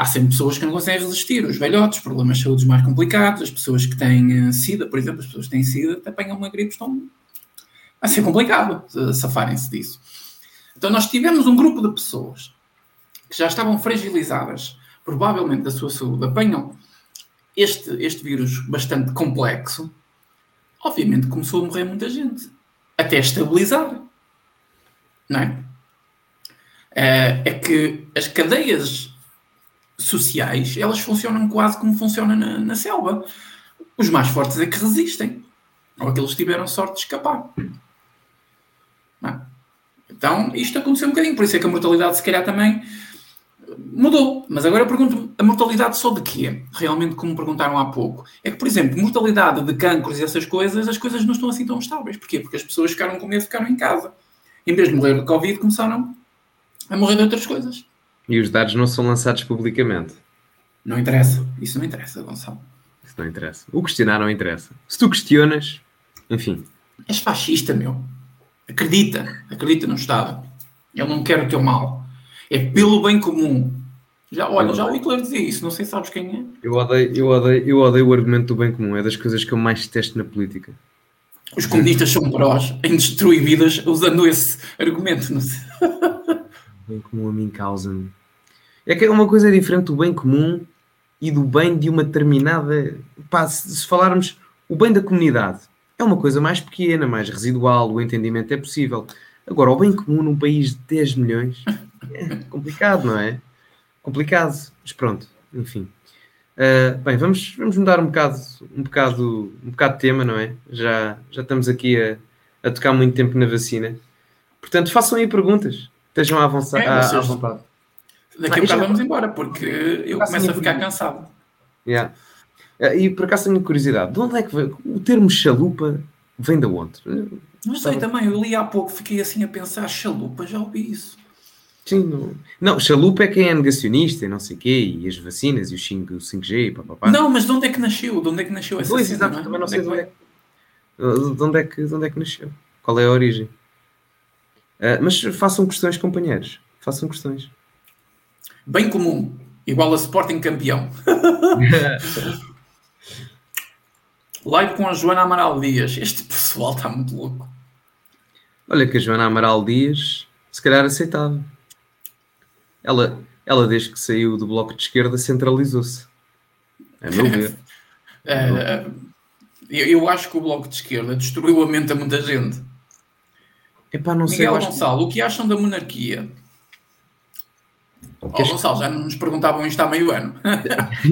Há sempre pessoas que não conseguem resistir, os velhotes, problemas de saúde mais complicados, as pessoas que têm SIDA, por exemplo, as pessoas que têm SIDA apanham uma gripe, estão a ser complicado safarem-se disso. Então, nós tivemos um grupo de pessoas que já estavam fragilizadas, provavelmente da sua saúde, apanham este, este vírus bastante complexo. Obviamente começou a morrer muita gente, até estabilizar. Não é? É, é que as cadeias sociais elas funcionam quase como funciona na, na selva. Os mais fortes é que resistem, ou aqueles que tiveram sorte de escapar. Não é? Então, isto aconteceu um bocadinho, por isso é que a mortalidade, se calhar, também mudou. Mas agora eu pergunto a mortalidade só de quê? Realmente, como perguntaram há pouco. É que, por exemplo, mortalidade de cancros e essas coisas, as coisas não estão assim tão estáveis. Porquê? Porque as pessoas ficaram com medo, ficaram em casa. Em vez de morrer de Covid, começaram a morrer de outras coisas. E os dados não são lançados publicamente. Não interessa. Isso não interessa, Gonçalo. Isso não interessa. O questionar não interessa. Se tu questionas, enfim. És fascista, meu. Acredita. Acredita no Estado. Ele não quer o teu mal. É pelo bem comum. Já, olha, já o Hitler dizia isso, não sei se sabes quem é. Eu odeio, eu, odeio, eu odeio o argumento do bem comum, é das coisas que eu mais detesto na política. Os comunistas são prós em destruir vidas usando esse argumento. Não sei. O bem comum a mim causa-me. É que é uma coisa diferente do bem comum e do bem de uma determinada. Pá, se, se falarmos o bem da comunidade, é uma coisa mais pequena, mais residual, o entendimento é possível. Agora, o bem comum num país de 10 milhões é complicado, não é? Complicado, mas pronto, enfim. Uh, bem, vamos, vamos mudar um bocado, um, bocado, um bocado de tema, não é? Já, já estamos aqui a, a tocar muito tempo na vacina. Portanto, façam aí perguntas. Estejam à, é, à, à vontade. Daqui a bocado vamos embora, porque eu começo a ficar cansado. Yeah. Uh, e por acaso tenho curiosidade, de onde é que vem? O termo chalupa vem de onde? Não sei também, eu li há pouco, fiquei assim a pensar, chalupa, já ouvi isso. Sim, não. não, chalupa é quem é negacionista e não sei o quê, e as vacinas e o 5, 5G e papapá. Não, mas de onde é que nasceu? De onde é que nasceu essa Pois, exato, é? também não sei de onde é, que, de, onde é que, de onde é que nasceu. Qual é a origem? Uh, mas façam questões, companheiros. Façam questões. Bem comum, igual a Sporting campeão. Live com a Joana Amaral Dias. Este pessoal está muito louco. Olha que a Joana Amaral Dias, se calhar aceitava. Ela, ela desde que saiu do Bloco de Esquerda, centralizou-se. A meu ver. é, eu, eu, acho que o Bloco de Esquerda destruiu a mente a muita gente. Epá, não Miguel sei, Gonçalo, que... o que acham da monarquia? Oh, Gonçalo, já nos perguntavam isto há meio ano.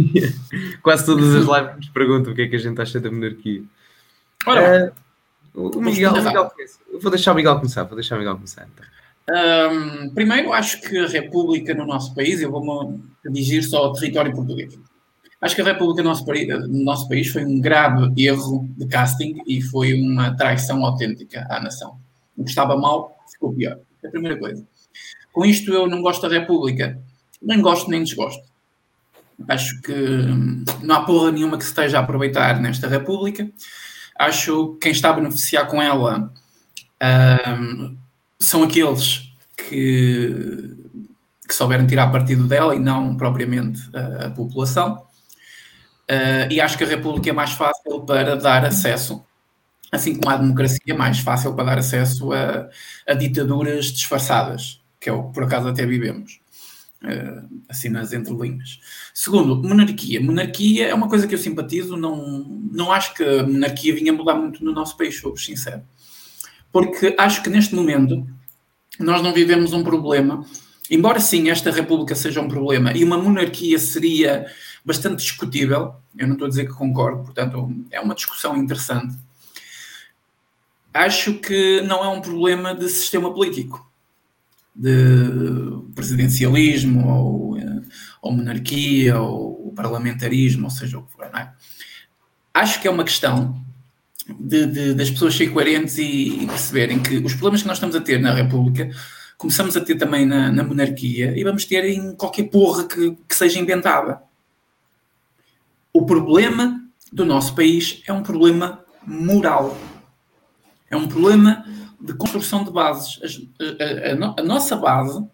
Quase todas as lives nos perguntam o que é que a gente acha da monarquia. Ora, uh, o Miguel, Miguel, vou deixar o Miguel começar, vou deixar o Miguel começar. Então. Um, primeiro, acho que a República no nosso país, eu vou-me dirigir só ao território português. Acho que a República no nosso, no nosso país foi um grave erro de casting e foi uma traição autêntica à nação. O que estava mal ficou pior. É a primeira coisa. Com isto, eu não gosto da República. Nem gosto nem desgosto. Acho que não há porra nenhuma que se esteja a aproveitar nesta República. Acho que quem está a beneficiar com ela um, são aqueles que, que souberam tirar partido dela e não propriamente a, a população. Uh, e acho que a República é mais fácil para dar acesso, assim como a democracia é mais fácil para dar acesso a, a ditaduras disfarçadas que é o que por acaso até vivemos, uh, assim nas entrelinhas. Segundo, monarquia. Monarquia é uma coisa que eu simpatizo, não, não acho que a monarquia vinha mudar muito no nosso país, sou sincero. Porque acho que neste momento nós não vivemos um problema, embora sim esta república seja um problema e uma monarquia seria bastante discutível, eu não estou a dizer que concordo, portanto é uma discussão interessante. Acho que não é um problema de sistema político de presidencialismo ou, eh, ou monarquia ou parlamentarismo, ou seja o que for. É? Acho que é uma questão de, de, das pessoas serem coerentes e, e, perceberem que os problemas que nós estamos a ter na República começamos a ter também na, na monarquia e vamos ter em qualquer porra que, que seja inventada. O problema do nosso país é um problema moral. É um problema de construção de bases. A, a, a, a, nossa base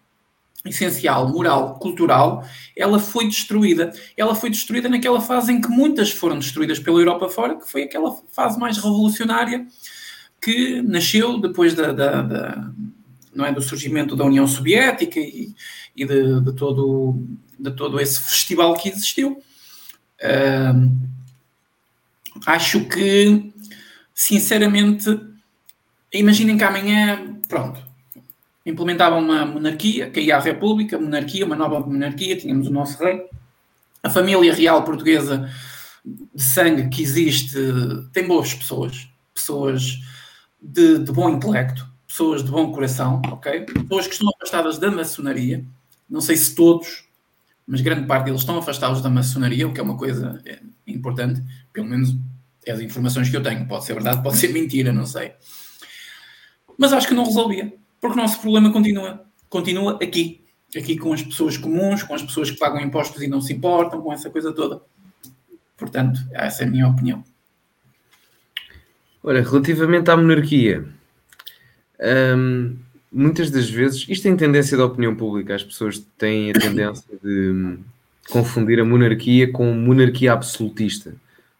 essencial, moral, cultural, ela foi destruída. Ela foi destruída naquela fase em que muitas foram destruídas pela Europa fora, que foi aquela fase mais revolucionária que nasceu depois da, da, da não é, do surgimento da União Soviética e, e de, de, todo, de todo esse festival que existiu. Uh, acho que, sinceramente, Imaginem que amanhã, pronto, implementavam uma monarquia, caía a República, monarquia, uma nova monarquia, tínhamos o nosso rei. A família real portuguesa de sangue que existe tem boas pessoas, pessoas de, de bom intelecto, pessoas de bom coração, ok? Pessoas que estão afastadas da maçonaria, não sei se todos, mas grande parte deles estão afastados da maçonaria, o que é uma coisa é, importante, pelo menos é as informações que eu tenho. Pode ser verdade, pode ser mentira, não sei. Mas acho que não resolvia, porque o nosso problema continua, continua aqui. Aqui com as pessoas comuns, com as pessoas que pagam impostos e não se importam, com essa coisa toda. Portanto, essa é a minha opinião. Olha, relativamente à monarquia, hum, muitas das vezes, isto tem tendência da opinião pública, as pessoas têm a tendência de hum, confundir a monarquia com monarquia absolutista.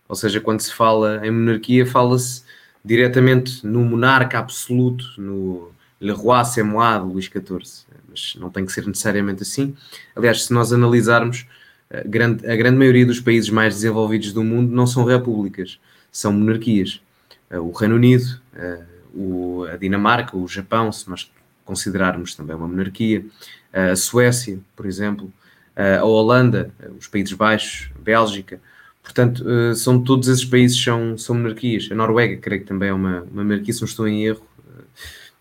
Ou seja, quando se fala em monarquia, fala-se diretamente no monarca absoluto, no Le Roi c'est moi, de Luís XIV. Mas não tem que ser necessariamente assim. Aliás, se nós analisarmos, a grande, a grande maioria dos países mais desenvolvidos do mundo não são repúblicas, são monarquias. O Reino Unido, a Dinamarca, o Japão, se nós considerarmos também uma monarquia, a Suécia, por exemplo, a Holanda, os Países Baixos, a Bélgica, Portanto, uh, são todos esses países são, são monarquias. A Noruega, creio que também é uma, uma monarquia, se não estou em erro.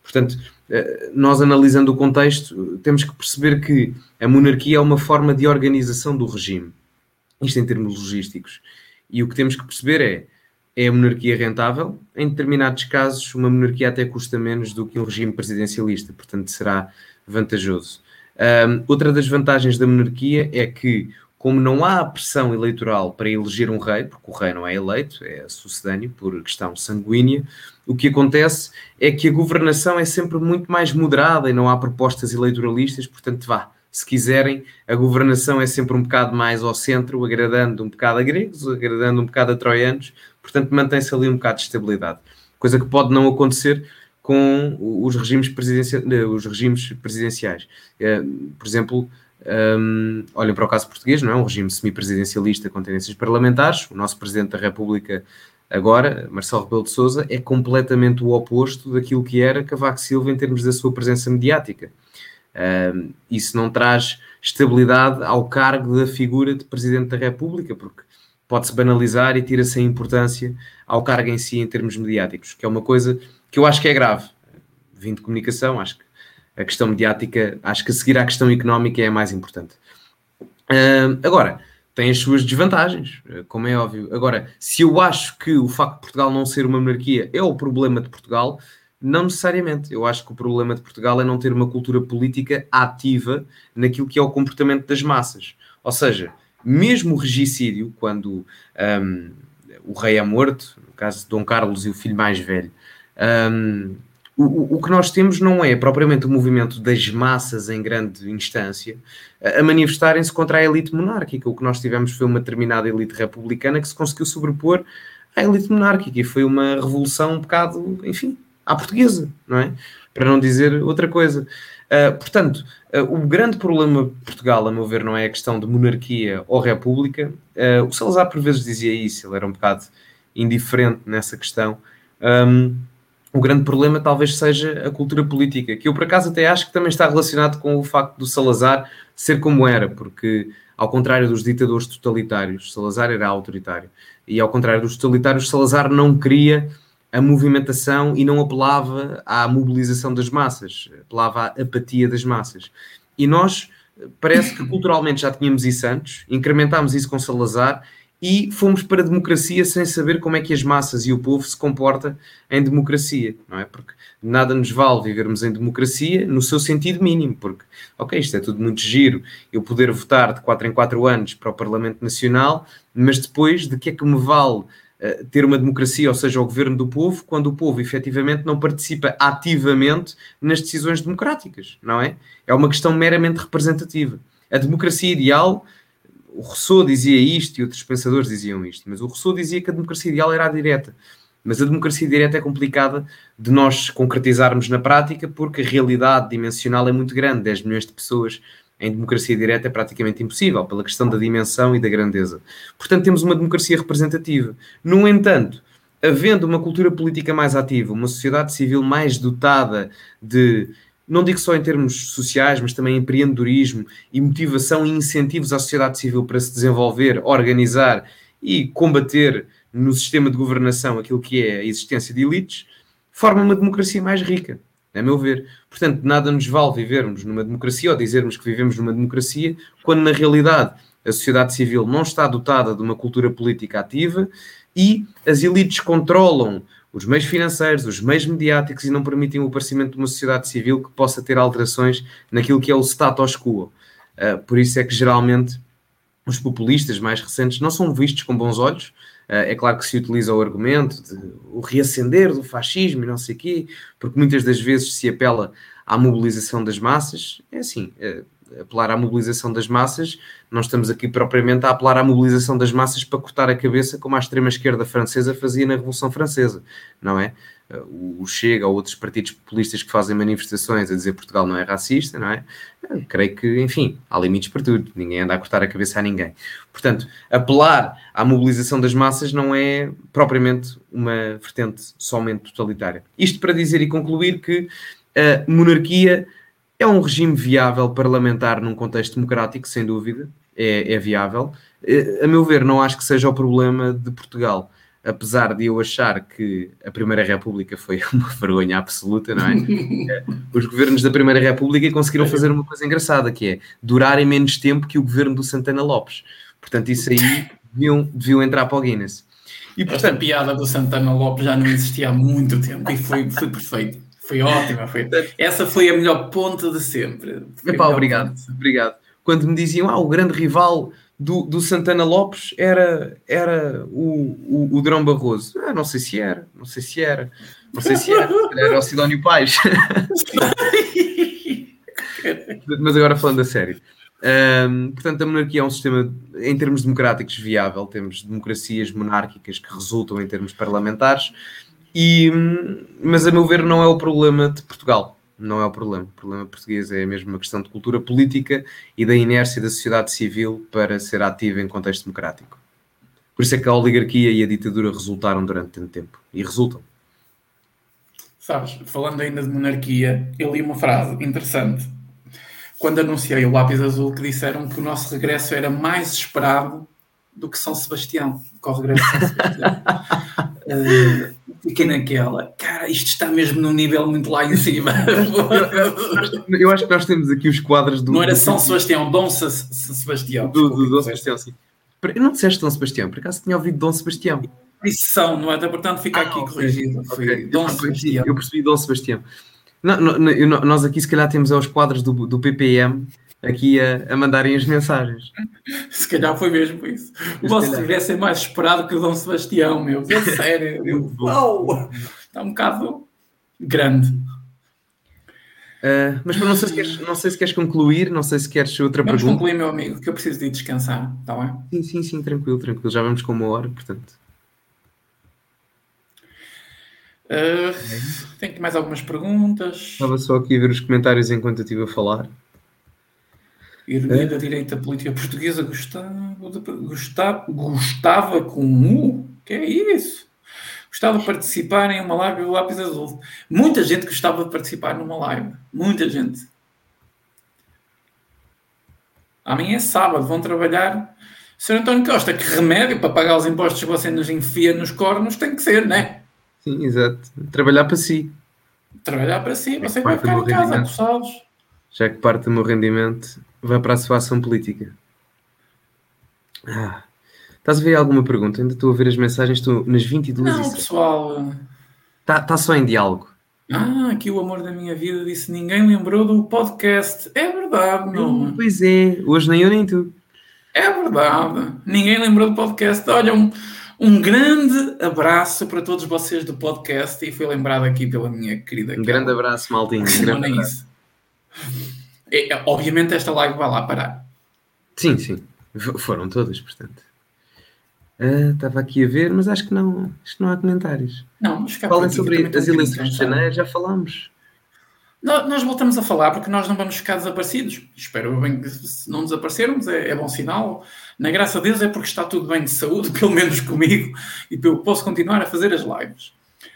portanto, uh, nós analisando o contexto, temos que perceber que a monarquia é uma forma de organização do regime. Isto em termos logísticos. E o que temos que perceber é, é a monarquia rentável? Em determinados casos, uma monarquia até custa menos do que um regime presidencialista, portanto será vantajoso. Um, outra das vantagens da monarquia é que como não há pressão eleitoral para eleger um rei, porque o rei não é eleito, é sucedâneo por questão sanguínea, o que acontece é que a governação é sempre muito mais moderada e não há propostas eleitoralistas, portanto, vá, se quiserem, a governação é sempre um bocado mais ao centro, agradando um bocado a gregos, agradando um bocado a troianos, portanto, mantém-se ali um bocado de estabilidade. Coisa que pode não acontecer com os regimes, presidenciais, os regimes presidenciais. Eh, por exemplo, um, olhem para o caso português, não é? Um regime semipresidencialista com tendências parlamentares. O nosso Presidente da República, agora, Marcelo Rebelo de Souza, é completamente o oposto daquilo que era Cavaco Silva em termos da sua presença mediática. Um, isso não traz estabilidade ao cargo da figura de Presidente da República, porque pode-se banalizar e tira-se a importância ao cargo em si em termos mediáticos, que é uma coisa que eu acho que é grave. Vim de comunicação, acho que a questão mediática, acho que a seguir à questão económica é a mais importante. Uh, agora, tem as suas desvantagens, como é óbvio. Agora, se eu acho que o facto de Portugal não ser uma monarquia é o problema de Portugal, não necessariamente. Eu acho que o problema de Portugal é não ter uma cultura política ativa naquilo que é o comportamento das massas. Ou seja, mesmo o regicídio, quando um, o rei é morto, no caso de Dom Carlos e o filho mais velho, um, o, o que nós temos não é propriamente o movimento das massas em grande instância a manifestarem-se contra a elite monárquica. O que nós tivemos foi uma determinada elite republicana que se conseguiu sobrepor à elite monárquica e foi uma revolução um bocado, enfim, à portuguesa, não é? Para não dizer outra coisa. Uh, portanto, uh, o grande problema de Portugal, a meu ver, não é a questão de monarquia ou república. Uh, o Salazar por vezes dizia isso, ele era um bocado indiferente nessa questão. Um, o grande problema talvez seja a cultura política, que eu por acaso até acho que também está relacionado com o facto do Salazar ser como era, porque ao contrário dos ditadores totalitários, Salazar era autoritário, e ao contrário dos totalitários, Salazar não queria a movimentação e não apelava à mobilização das massas, apelava à apatia das massas. E nós, parece que culturalmente já tínhamos isso antes, incrementámos isso com Salazar e fomos para a democracia sem saber como é que as massas e o povo se comporta em democracia, não é? Porque nada nos vale vivermos em democracia no seu sentido mínimo, porque, ok, isto é tudo muito giro, eu poder votar de 4 em 4 anos para o Parlamento Nacional, mas depois de que é que me vale uh, ter uma democracia, ou seja, o governo do povo, quando o povo efetivamente não participa ativamente nas decisões democráticas, não é? É uma questão meramente representativa. A democracia ideal o Rousseau dizia isto e outros pensadores diziam isto, mas o Rousseau dizia que a democracia ideal era a direta. Mas a democracia direta é complicada de nós concretizarmos na prática porque a realidade dimensional é muito grande. 10 milhões de pessoas em democracia direta é praticamente impossível, pela questão da dimensão e da grandeza. Portanto, temos uma democracia representativa. No entanto, havendo uma cultura política mais ativa, uma sociedade civil mais dotada de não digo só em termos sociais, mas também empreendedorismo e motivação e incentivos à sociedade civil para se desenvolver, organizar e combater no sistema de governação aquilo que é a existência de elites, forma uma democracia mais rica. a meu ver. Portanto, nada nos vale vivermos numa democracia ou dizermos que vivemos numa democracia, quando na realidade a sociedade civil não está dotada de uma cultura política ativa e as elites controlam os meios financeiros, os meios mediáticos e não permitem o aparecimento de uma sociedade civil que possa ter alterações naquilo que é o status quo. Uh, por isso é que geralmente os populistas mais recentes não são vistos com bons olhos. Uh, é claro que se utiliza o argumento de o reacender do fascismo e não sei o quê, porque muitas das vezes se apela à mobilização das massas. É assim, uh, apelar à mobilização das massas, não estamos aqui propriamente a apelar à mobilização das massas para cortar a cabeça como a extrema-esquerda francesa fazia na Revolução Francesa, não é? O Chega ou outros partidos populistas que fazem manifestações a dizer Portugal não é racista, não é? Eu creio que, enfim, há limites para tudo, ninguém anda a cortar a cabeça a ninguém. Portanto, apelar à mobilização das massas não é propriamente uma vertente somente totalitária. Isto para dizer e concluir que a monarquia é um regime viável parlamentar num contexto democrático, sem dúvida, é, é viável. Eh, a meu ver, não acho que seja o problema de Portugal apesar de eu achar que a Primeira República foi uma vergonha absoluta, não é? Os governos da Primeira República conseguiram fazer uma coisa engraçada, que é durarem menos tempo que o governo do Santana Lopes. Portanto, isso aí deviam, deviam entrar para o Guinness. E, portanto, Esta piada do Santana Lopes já não existia há muito tempo e foi, foi perfeito. Foi ótima. Foi... Essa foi a melhor ponta de sempre. Epá, obrigado, obrigado. Quando me diziam, ah, o grande rival do, do Santana Lopes era, era o, o, o Drão Barroso. Ah, não sei se era, não sei se era, não sei se era, era o Sidónio Pais. Mas agora falando a sério. Um, portanto, a monarquia é um sistema, em termos democráticos, viável. Temos democracias monárquicas que resultam em termos parlamentares, e, mas a meu ver, não é o problema de Portugal não é o problema. O problema português é mesmo uma questão de cultura política e da inércia da sociedade civil para ser ativa em contexto democrático. Por isso é que a oligarquia e a ditadura resultaram durante tanto tempo. E resultam. Sabes, falando ainda de monarquia, eu li uma frase interessante quando anunciei o lápis azul que disseram que o nosso regresso era mais esperado do que São Sebastião, com o regresso de São Sebastião. uh, fiquei naquela, cara, isto está mesmo num nível muito lá em cima. eu acho que nós temos aqui os quadros do. Não era São Sebastião, Dom Sebastião. Do, do Dom Sebastião, sim. Eu não disseste Dom Sebastião, por acaso tinha ouvido Dom Sebastião. Isso são, não é? Até portanto fica ah, aqui okay. corrigido. Okay. Dom eu, Sebastião. Eu percebi Dom Sebastião. Não, não, nós aqui se calhar temos os quadros do, do PPM aqui a, a mandarem as mensagens. Se calhar foi mesmo isso. O vosso regresso é mais esperado que o Dom Sebastião, meu. É sério. Eu, uau! Está um bocado grande. Uh, mas não sei, se queres, não sei se queres concluir, não sei se queres outra vamos pergunta. concluir, meu amigo, que eu preciso de descansar, está bem? Sim, sim, sim, tranquilo, tranquilo. Já vamos com uma hora, portanto. Uh, tenho mais algumas perguntas. Estava só aqui a ver os comentários enquanto eu estive a falar. Ironia é? da direita política portuguesa gostava, gostava, gostava com U? que é isso? Gostava de participar em uma live do Lápis Azul. Muita gente gostava de participar numa live. Muita gente. Amanhã é sábado, vão trabalhar. Sr. António Costa, que remédio para pagar os impostos que você nos enfia nos cornos tem que ser, não é? Sim, exato. Trabalhar para si. Trabalhar para si. Você vai ficar em casa, coçados. Já que parte do meu rendimento vai para a sua ação política. Ah, estás a ver alguma pergunta? Ainda estou a ver as mensagens, estou nas 22 Não, e pessoal. Está tá só em diálogo. Ah, aqui o amor da minha vida disse ninguém lembrou do podcast. É verdade, não? Pois é, hoje nem eu nem tu. É verdade. Ninguém lembrou do podcast. Olha, um, um grande abraço para todos vocês do podcast e foi lembrado aqui pela minha querida. Um grande abraço, Maltinho. Um grande não é isso. Obviamente esta live vai lá parar. Sim, sim. Foram todas, portanto. Uh, estava aqui a ver, mas acho que não, acho que não há comentários. Não, mas Falem sobre as eleições de janeiro, já falámos. Nós voltamos a falar porque nós não vamos ficar desaparecidos. Espero bem que se não desaparecermos, é, é, bom sinal. Na graça a Deus é porque está tudo bem de saúde, pelo menos comigo, e eu posso continuar a fazer as lives.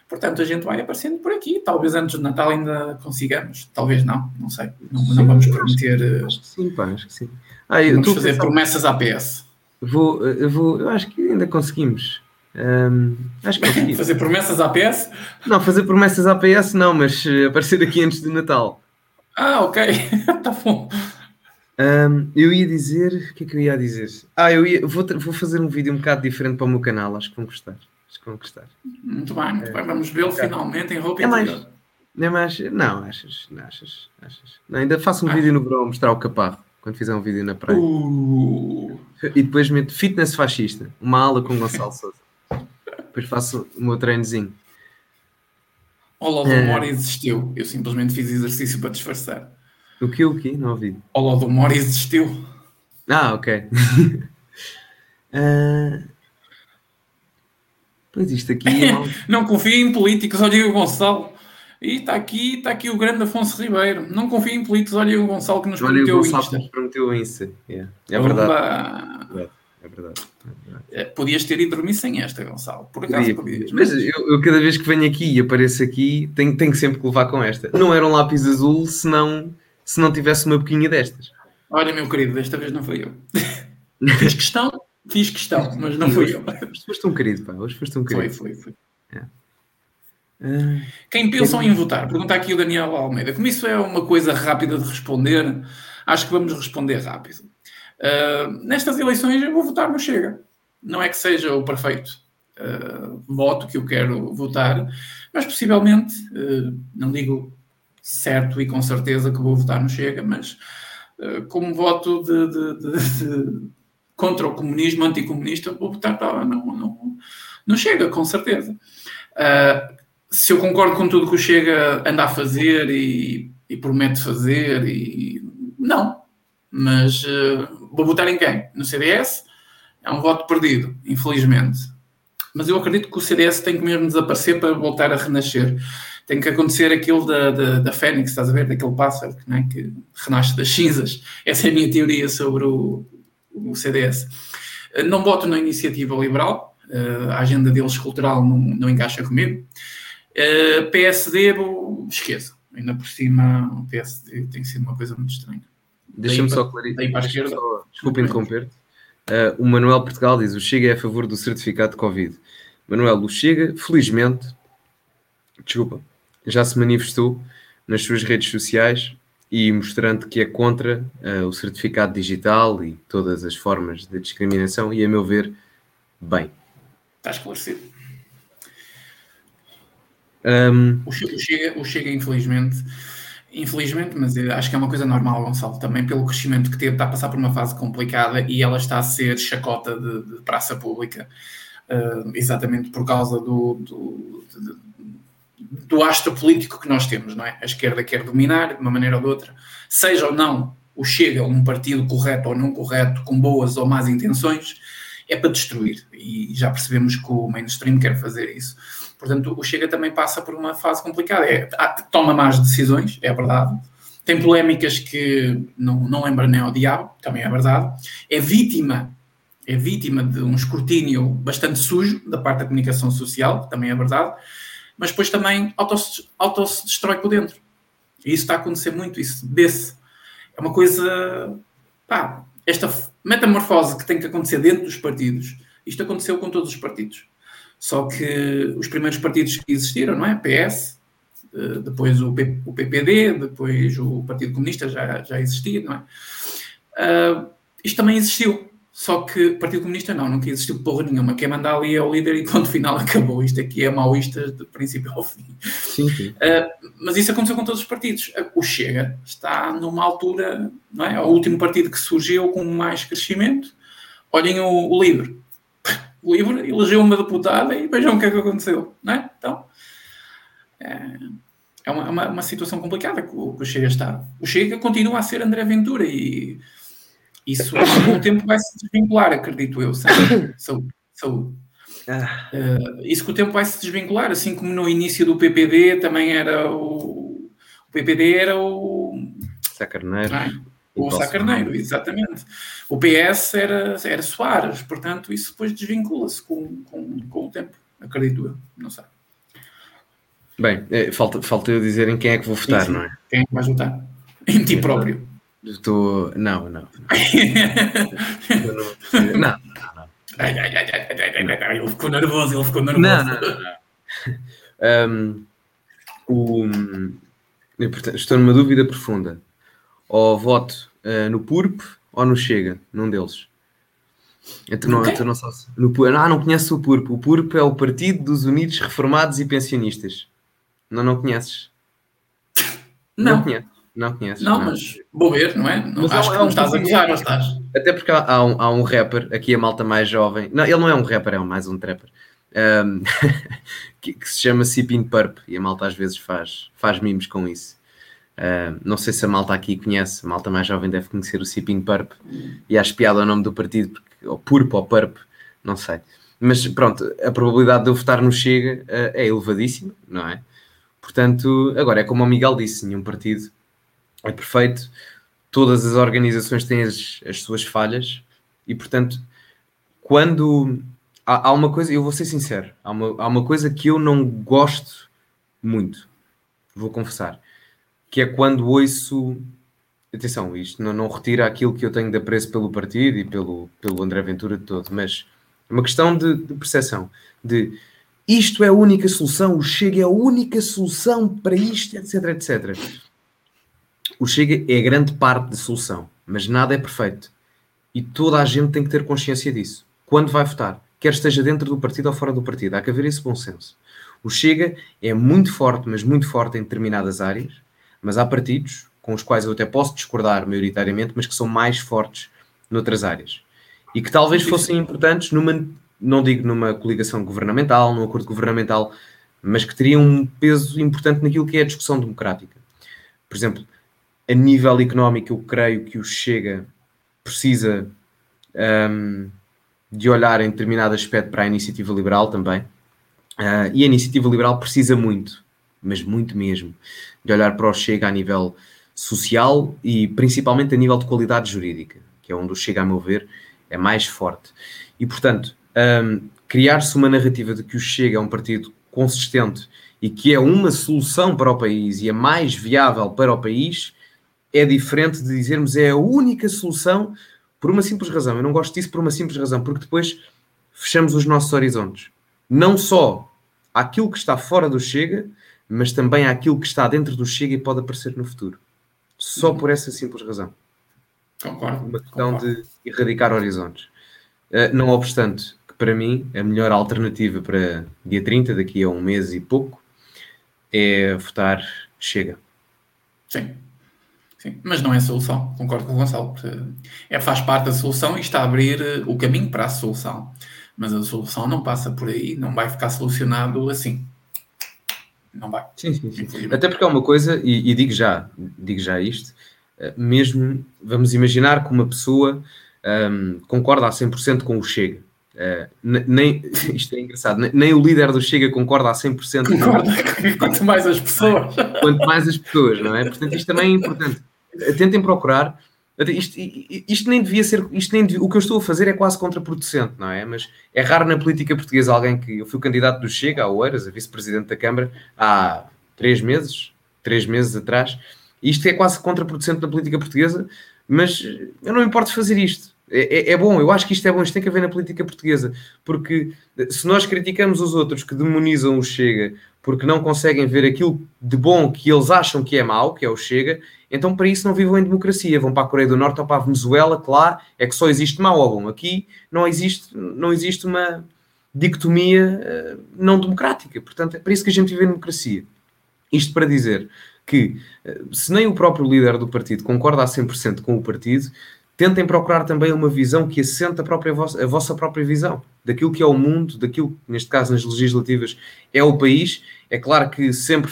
Portanto, a gente vai aparecendo por aqui. Talvez antes de Natal ainda consigamos. Talvez não, não sei. Não, sim, não vamos prometer. Eh, acho que sim, pá, acho que sim. Ah, vamos fazer promessas à PS. Vou, eu vou, eu acho que ainda conseguimos. Um, acho que consegui. fazer promessas à PS? Não, fazer promessas à PS não, mas uh, aparecer aqui antes do Natal. Ah, ok. tá bom. Um, eu ia dizer. O que é que eu ia dizer? Ah, eu ia, vou, vou fazer um vídeo um bocado diferente para o meu canal, acho que vão gostar. Vão gostar. Muito bem, muito é, bem. Vamos vê-lo é, finalmente em roupa é mais, é mais, Não, achas, não achas, achas. Não, ainda faço um ah. vídeo no verão a mostrar o caparro quando fizer um vídeo na praia. Uh. E depois meto fitness fascista, uma aula com Gonçalo Souza. depois faço o meu treinozinho. O Holodomor é... existiu. Eu simplesmente fiz exercício para disfarçar. O que? O que? Não ouvi. O Holodomor existiu. Ah, ok. uh... Pois isto aqui. não confio em políticos, olha o Gonçalo. E está aqui, está aqui o grande Afonso Ribeiro. Não confio em políticos, olha o Gonçalo que nos olha prometeu o Gonçalo Insta. Que nos prometeu o Insta. Yeah. É, verdade. é verdade. É verdade. É, podias ter ido dormir sem esta, Gonçalo. Por acaso podias. Mas eu, eu, cada vez que venho aqui e apareço aqui, tenho, tenho sempre que levar com esta. Não era um lápis azul se não, se não tivesse uma boquinha destas. Olha, meu querido, desta vez não foi eu. fiz questão, fiz questão, mas não fui eu. Hoje foste um querido, pá. Hoje foste um querido. Foi, foi, foi. É. Quem pensam em votar? Pergunta aqui o Daniel Almeida. Como isso é uma coisa rápida de responder, acho que vamos responder rápido. Uh, nestas eleições eu vou votar no Chega. Não é que seja o perfeito uh, voto que eu quero votar, mas possivelmente, não digo certo e com certeza que vou votar no Chega, mas como voto de, de, de, de, contra o comunismo, anticomunista, vou votar não, não, não chega, com certeza. Uh, se eu concordo com tudo que o Chega anda a fazer e, e promete fazer, e não. Mas uh, vou votar em quem? No CDS? É um voto perdido, infelizmente. Mas eu acredito que o CDS tem que mesmo desaparecer para voltar a renascer. Tem que acontecer aquilo da, da, da Fênix, estás a ver? Daquele pássaro né? que renasce das cinzas. Essa é a minha teoria sobre o, o CDS. Não voto na iniciativa liberal, uh, a agenda deles cultural não, não encaixa comigo. Eh, PSD, esqueça. Ainda por cima, o PSD tem sido uma coisa muito estranha. Deixa-me só clarificar. Desculpa interromper-te. Uh, o Manuel Portugal diz: o Chega é a favor do certificado de Covid. Manuel, o Chega, felizmente, desculpa, já se manifestou nas suas redes sociais e mostrando que é contra uh, o certificado digital e todas as formas de discriminação, e a meu ver, bem. Está esclarecido. Um... O, Chega, o Chega, infelizmente, infelizmente, mas acho que é uma coisa normal, Gonçalo, também pelo crescimento que teve, está a passar por uma fase complicada e ela está a ser chacota de, de praça pública, uh, exatamente por causa do, do, do astro político que nós temos, não é? A esquerda quer dominar de uma maneira ou de outra, seja ou não o Chega um partido correto ou não correto, com boas ou más intenções, é para destruir. E já percebemos que o mainstream quer fazer isso. Portanto, o Chega também passa por uma fase complicada. É, toma más decisões, é verdade. Tem polémicas que não, não lembra nem ao diabo, também é verdade. É vítima, é vítima de um escrutínio bastante sujo da parte da comunicação social, também é verdade. Mas depois também auto-se auto destrói por dentro. E isso está a acontecer muito, isso desse. É uma coisa. Pá, esta metamorfose que tem que acontecer dentro dos partidos, isto aconteceu com todos os partidos. Só que os primeiros partidos que existiram, não é? PS, eh, depois o, PPD, depois o Partido Comunista já, já existia, não é? Uh, isto também existiu. Só que o Partido Comunista não, nunca existiu porra nenhuma. Quem manda ali é o líder e ponto final acabou. Isto aqui é maoísta de princípio ao fim. Sim, sim. Uh, mas isso aconteceu com todos os partidos. O Chega está numa altura, não é? O último partido que surgiu com mais crescimento. Olhem o, o Livre o livro, elegeu uma deputada e vejam o que é que aconteceu, não é? Então, é, é uma, uma, uma, situação complicada que o, que o, Chega está. O Chega continua a ser André Ventura e isso com o tempo vai se desvincular, acredito eu. Saúde. saúde. Uh, isso com o tempo vai se desvincular, assim como no início do PPD também era o, o PPD era o Sacarneiro. O Sacarneiro, exatamente. O PS era, era Soares, portanto, isso depois desvincula-se com, com, com o tempo, acredito eu, não sei. Bem, é, falta, falta eu dizer em quem é que vou votar, sim. não é? Quem é que vais votar? Em ti próprio. Estou. Não, não. Não. não, não, Ai, ai, ai, ele ficou nervoso, ele ficou nervoso. Não, não, não. um, o, portanto, estou numa dúvida profunda. Ou voto uh, no PURP ou no Chega, num deles. Tu não, tu não, sabes. No, ah, não conheces o PURP. O PURP é o Partido dos Unidos Reformados e Pensionistas. Não, não conheces? Não. Não conheces. Não conheces. Não, não, mas vou ver, não é? Não, acho é, que não estás a gozar, não estás? Até porque há, há, um, há um rapper, aqui a malta mais jovem. Não, ele não é um rapper, é mais um trapper. Um, que, que, se chama Sipin Purp e a malta às vezes faz, faz mimos com isso. Uh, não sei se a malta aqui conhece, a malta mais jovem deve conhecer o Sipin Purp e acho piada o nome do partido, porque, ou Purp ou Purp, não sei. Mas pronto, a probabilidade de eu votar no Chega uh, é elevadíssima, não é? Portanto, agora é como o Miguel disse: nenhum partido é perfeito, todas as organizações têm as, as suas falhas e, portanto, quando há, há, uma coisa, eu vou ser sincero, há uma, há uma coisa que eu não gosto muito, vou confessar, que é quando ouço. Atenção, isto não, não retira aquilo que eu tenho de apreço pelo partido e pelo, pelo André Ventura de todo, mas é uma questão de, de percepção, de isto é a única solução, o Chega é a única solução para isto, etc, etc. O Chega é grande parte da solução, mas nada é perfeito. E toda a gente tem que ter consciência disso. Quando vai votar, quer esteja dentro do partido ou fora do partido, há que haver esse bom senso. O Chega é muito forte, mas muito forte em determinadas áreas, mas há partidos com os quais eu até posso discordar maioritariamente, mas que são mais fortes noutras áreas. E que talvez fossem importantes numa não digo numa coligação governamental, num acordo governamental, mas que teria um peso importante naquilo que é a discussão democrática. Por exemplo, a nível económico, eu creio que o Chega precisa um, de olhar em determinado aspecto para a iniciativa liberal também. Uh, e a iniciativa liberal precisa muito, mas muito mesmo, de olhar para o Chega a nível social e principalmente a nível de qualidade jurídica, que é onde o Chega, a meu ver, é mais forte. E, portanto, um, criar-se uma narrativa de que o Chega é um partido consistente e que é uma solução para o país e é mais viável para o país, é diferente de dizermos é a única solução por uma simples razão. Eu não gosto disso por uma simples razão, porque depois fechamos os nossos horizontes. Não só aquilo que está fora do Chega, mas também aquilo que está dentro do Chega e pode aparecer no futuro. Só por essa simples razão. Concordo. Uma questão concordo. de erradicar horizontes. Uh, não obstante, para mim, a melhor alternativa para dia 30, daqui a um mês e pouco, é votar Chega. Sim. Sim, mas não é a solução, concordo com o Gonçalo. É, faz parte da solução e está a abrir eh, o caminho para a solução. Mas a solução não passa por aí, não vai ficar solucionado assim. Não vai. Sim, sim, sim. Até porque é uma coisa, e, e, digo já, digo já isto, eh, mesmo vamos imaginar que uma pessoa um, concorda a 100% com o Chega. Uh, nem, isto é engraçado, nem, nem, o líder do Chega concorda a 100%. Concorda, quanto mais as pessoas. Quanto mais as pessoas, não é? Portanto, isto também é importante. Tentem procurar. Isto, isto nem devia ser. Isto nem devia, o que eu estou a fazer é quase contraproducente, não é? Mas é raro na política portuguesa alguém que. Eu fui candidato do Chega, a Oeiras, a vice-presidente da Câmara, há três meses, três meses atrás. Isto é quase contraproducente na política portuguesa, mas eu não me importo fazer isto é, é, é, bom, eu acho que isto é bom, isto tem que haver na política portuguesa, porque se nós criticamos os outros que demonizam o Chega porque não conseguem ver aquilo de bom que eles acham que é mau, que é o Chega, então para isso não vivam em democracia, vão para a Coreia do Norte ou para a Venezuela, que lá é que só existe mau ou bom. Aqui não existe, não existe uma dicotomia uh, não democrática, portanto é para isso que a gente vive em democracia. Isto para dizer que uh, se nem o próprio líder do partido concorda a 100% com o partido, tentem procurar também uma visão que assente a, própria vossa, a vossa própria visão daquilo que é o mundo, daquilo neste caso nas legislativas é o país. É claro que sempre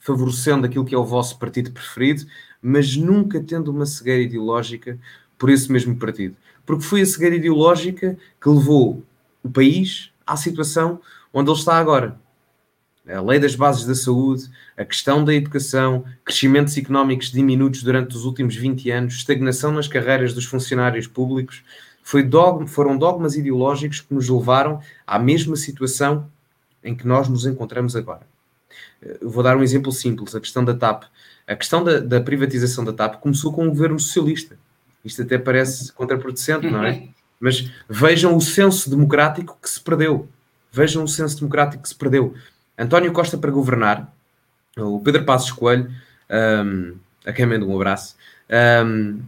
favorecendo aquilo que é o vosso partido preferido, mas nunca tendo uma cegueira ideológica por esse mesmo partido. Porque foi a cegueira ideológica que levou o país à situação onde ele está agora a lei das bases da saúde, a questão da educação, crescimentos económicos diminutos durante os últimos 20 anos, estagnação nas carreiras dos funcionários públicos, dogma, foram dogmas ideológicos que nos levaram à mesma situação em que nós nos encontramos agora. Eu vou dar um exemplo simples, a questão da TAP. A questão da, da privatização da TAP começou com o governo socialista. Isto até parece contraproducente, não é? Mas vejam o senso democrático que se perdeu. Vejam o senso democrático que se perdeu. António Costa para governar, o Pedro Passos Coelho, um, a quem mando um abraço, um,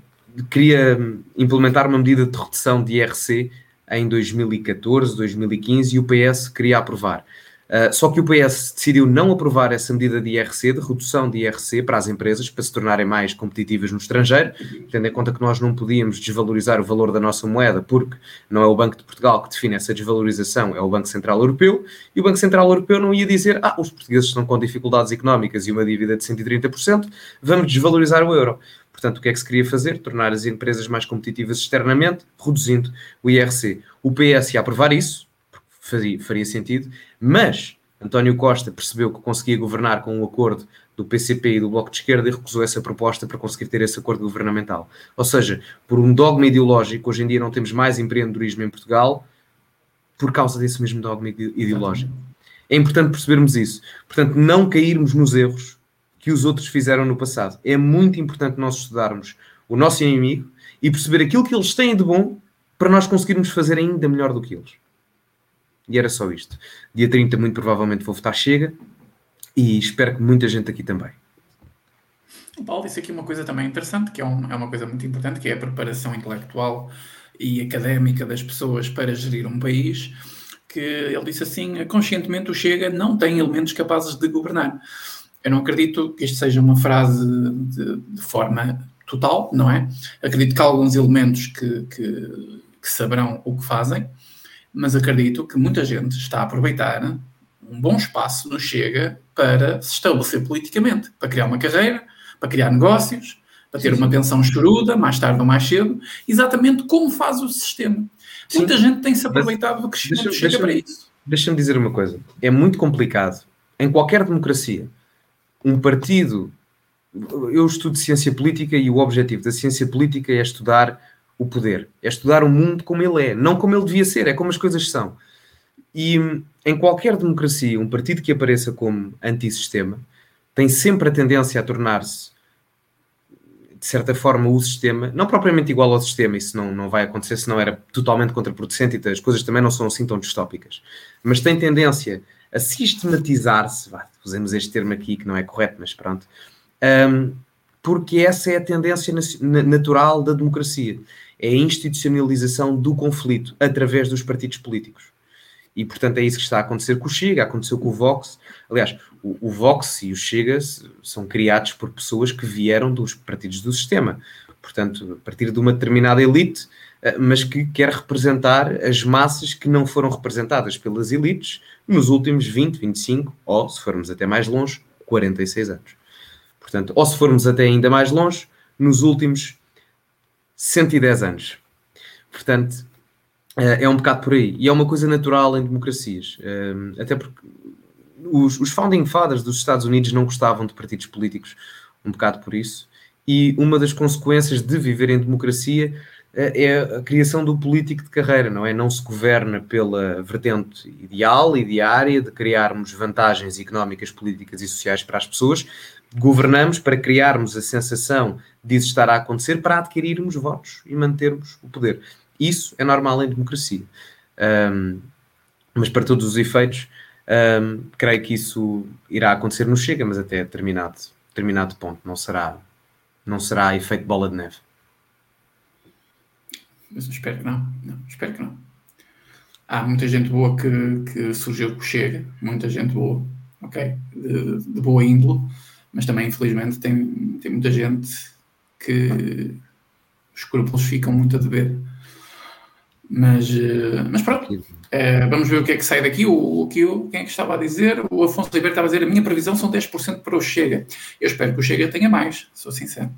queria implementar uma medida de redução de IRC em 2014, 2015 e o PS queria aprovar. Uh, só que o PS decidiu não aprovar essa medida de IRC, de redução de IRC para as empresas, para se tornarem mais competitivas no estrangeiro, tendo em conta que nós não podíamos desvalorizar o valor da nossa moeda, porque não é o Banco de Portugal que define essa desvalorização, é o Banco Central Europeu, e o Banco Central Europeu não ia dizer, ah, os portugueses estão com dificuldades económicas e uma dívida de 130%, vamos desvalorizar o euro. Portanto, o que é que se queria fazer? Tornar as empresas mais competitivas externamente, reduzindo o IRC. O PS ia aprovar isso, faria, faria sentido, mas António Costa percebeu que conseguia governar com um acordo do PCP e do Bloco de Esquerda e recusou essa proposta para conseguir ter esse acordo governamental. Ou seja, por um dogma ideológico, hoje em dia não temos mais empreendedorismo em Portugal por causa desse mesmo dogma ideológico. É importante percebermos isso. Portanto, não cairmos nos erros que os outros fizeram no passado. É muito importante nós estudarmos o nosso inimigo e perceber aquilo que eles têm de bom para nós conseguirmos fazer ainda melhor do que eles. E era só isto. Dia 30, muito provavelmente, vou votar Chega e espero que muita gente aqui também. O Paulo disse aqui uma coisa também interessante, que é, um, é uma coisa muito importante, que é a preparação intelectual e académica das pessoas para gerir um país, que ele disse assim, conscientemente o Chega não tem elementos capazes de governar. Eu não acredito que isto seja uma frase de, de forma total, não é? Acredito que há alguns elementos que, que, que saberão o que fazem, mas acredito que muita gente está a aproveitar um bom espaço no Chega para se estabelecer politicamente, para criar uma carreira, para criar negócios, para ter sim, sim. uma pensão choruda, mais tarde ou mais cedo, exatamente como faz o sistema. Sim. Muita gente tem-se aproveitado do crescimento do Chega para isso. Deixa-me dizer uma coisa. É muito complicado. Em qualquer democracia, um partido... Eu estudo ciência política e o objetivo da ciência política é estudar o poder. É estudar o mundo como ele é, não como ele devia ser, é como as coisas são. E em qualquer democracia, um partido que apareça como antissistema tem sempre a tendência a tornar-se, de certa forma, o sistema, não propriamente igual ao sistema, isso não, não vai acontecer, senão era totalmente contraproducente e as coisas também não são assim tão distópicas, mas tem tendência a sistematizar-se, usemos este termo aqui que não é correto, mas pronto, um, porque essa é a tendência natural da democracia é a institucionalização do conflito através dos partidos políticos. E, portanto, é isso que está a acontecer com o Chega, aconteceu com o Vox. Aliás, o, o Vox e o Chega são criados por pessoas que vieram dos partidos do sistema. Portanto, a partir de uma determinada elite, eh, mas que quer representar as massas que não foram representadas pelas elites nos últimos 20, 25, ou, se formos até mais longe, 46 anos. Portanto, ou se formos até ainda mais longe, nos últimos 110 anos. Portanto, eh, é um bocado por aí. E é uma coisa natural em democracias. Eh, até porque os, os founding fathers dos Estados Unidos não gostavam de partidos políticos, um bocado por isso. E uma das consequências de viver em democracia eh, é a criação do político de carreira, não é? Não se governa pela vertente ideal e diária de criarmos vantagens económicas, políticas e sociais para as pessoas, governamos para criarmos a sensação de isso estar a acontecer para adquirirmos votos e mantermos o poder. Isso é normal em democracia. Um, mas para todos os efeitos, um, creio que isso irá acontecer no Chega, mas até determinado, determinado ponto. Não será, não será efeito bola de neve. Mas espero que não. não. Espero que não. Há muita gente boa que, que surgiu com o Chega, muita gente boa, ok? De, de boa índole mas também, infelizmente, tem, tem muita gente que os escrúpulos ficam muito a dever. Mas, eh, mas pronto, é, vamos ver o que é que sai daqui. O, o, que quem é que estava a dizer? O Afonso Ribeiro estava a dizer: a minha previsão são 10% para o Chega. Eu espero que o Chega tenha mais, sou sincero.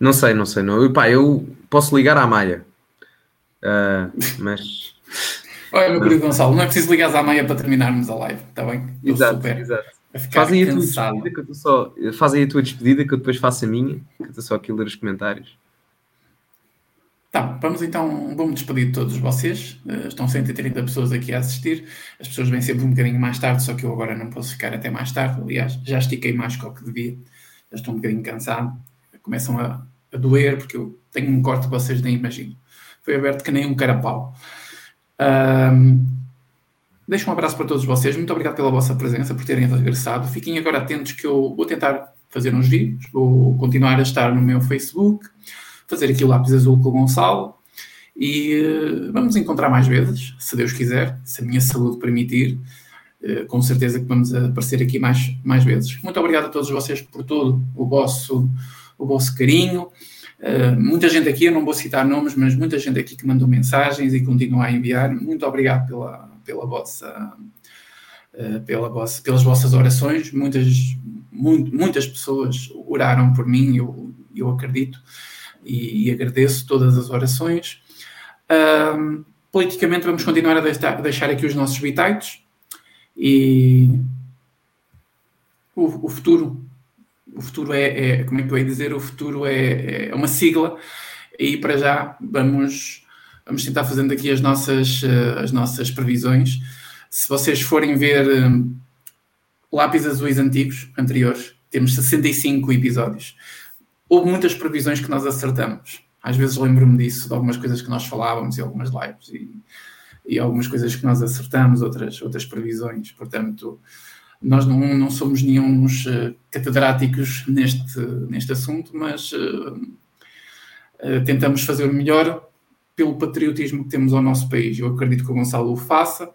Não sei, não sei. Não. Pá, eu posso ligar à Maia, uh, mas Olha, meu querido Gonçalo, não é preciso ligar à Maia para terminarmos a live, está bem? Estou exato, super. Exato. Fazem a, tua despedida que eu só, fazem a tua despedida que eu depois faço a minha, que eu estou só aqui a ler os comentários. Tá, vamos então, vou-me despedir de todos vocês. Uh, estão 130 pessoas aqui a assistir. As pessoas vêm sempre um bocadinho mais tarde, só que eu agora não posso ficar até mais tarde. Aliás, já estiquei mais do que devia. Já estou um bocadinho cansado. Começam a, a doer, porque eu tenho um corte que vocês nem imaginam. Foi aberto que nem um carapau. Um, deixo um abraço para todos vocês. Muito obrigado pela vossa presença, por terem regressado. Fiquem agora atentos que eu vou tentar fazer uns vídeos, vou continuar a estar no meu Facebook, fazer aqui o lápis azul com o Gonçalo e uh, vamos encontrar mais vezes, se Deus quiser, se a minha saúde permitir. Uh, com certeza que vamos aparecer aqui mais, mais vezes. Muito obrigado a todos vocês por todo o vosso, o vosso carinho. Uh, muita gente aqui, eu não vou citar nomes, mas muita gente aqui que mandou mensagens e continua a enviar. Muito obrigado pela, pela vossa, uh, pela vossa, pelas vossas orações. Muitas, muito, muitas pessoas oraram por mim, eu, eu acredito, e, e agradeço todas as orações. Uh, politicamente, vamos continuar a deixar, deixar aqui os nossos bitites e o, o futuro o futuro é, é, como é que eu ia dizer, o futuro é, é uma sigla e para já vamos, vamos tentar fazendo aqui as nossas, uh, as nossas previsões. Se vocês forem ver um, lápis azuis antigos, anteriores, temos 65 episódios. Houve muitas previsões que nós acertamos. Às vezes lembro-me disso, de algumas coisas que nós falávamos e algumas lives e, e algumas coisas que nós acertamos, outras, outras previsões. Portanto, nós não, não somos nenhum uh, catedráticos neste, neste assunto, mas uh, uh, tentamos fazer o melhor pelo patriotismo que temos ao nosso país. Eu acredito que o Gonçalo o faça.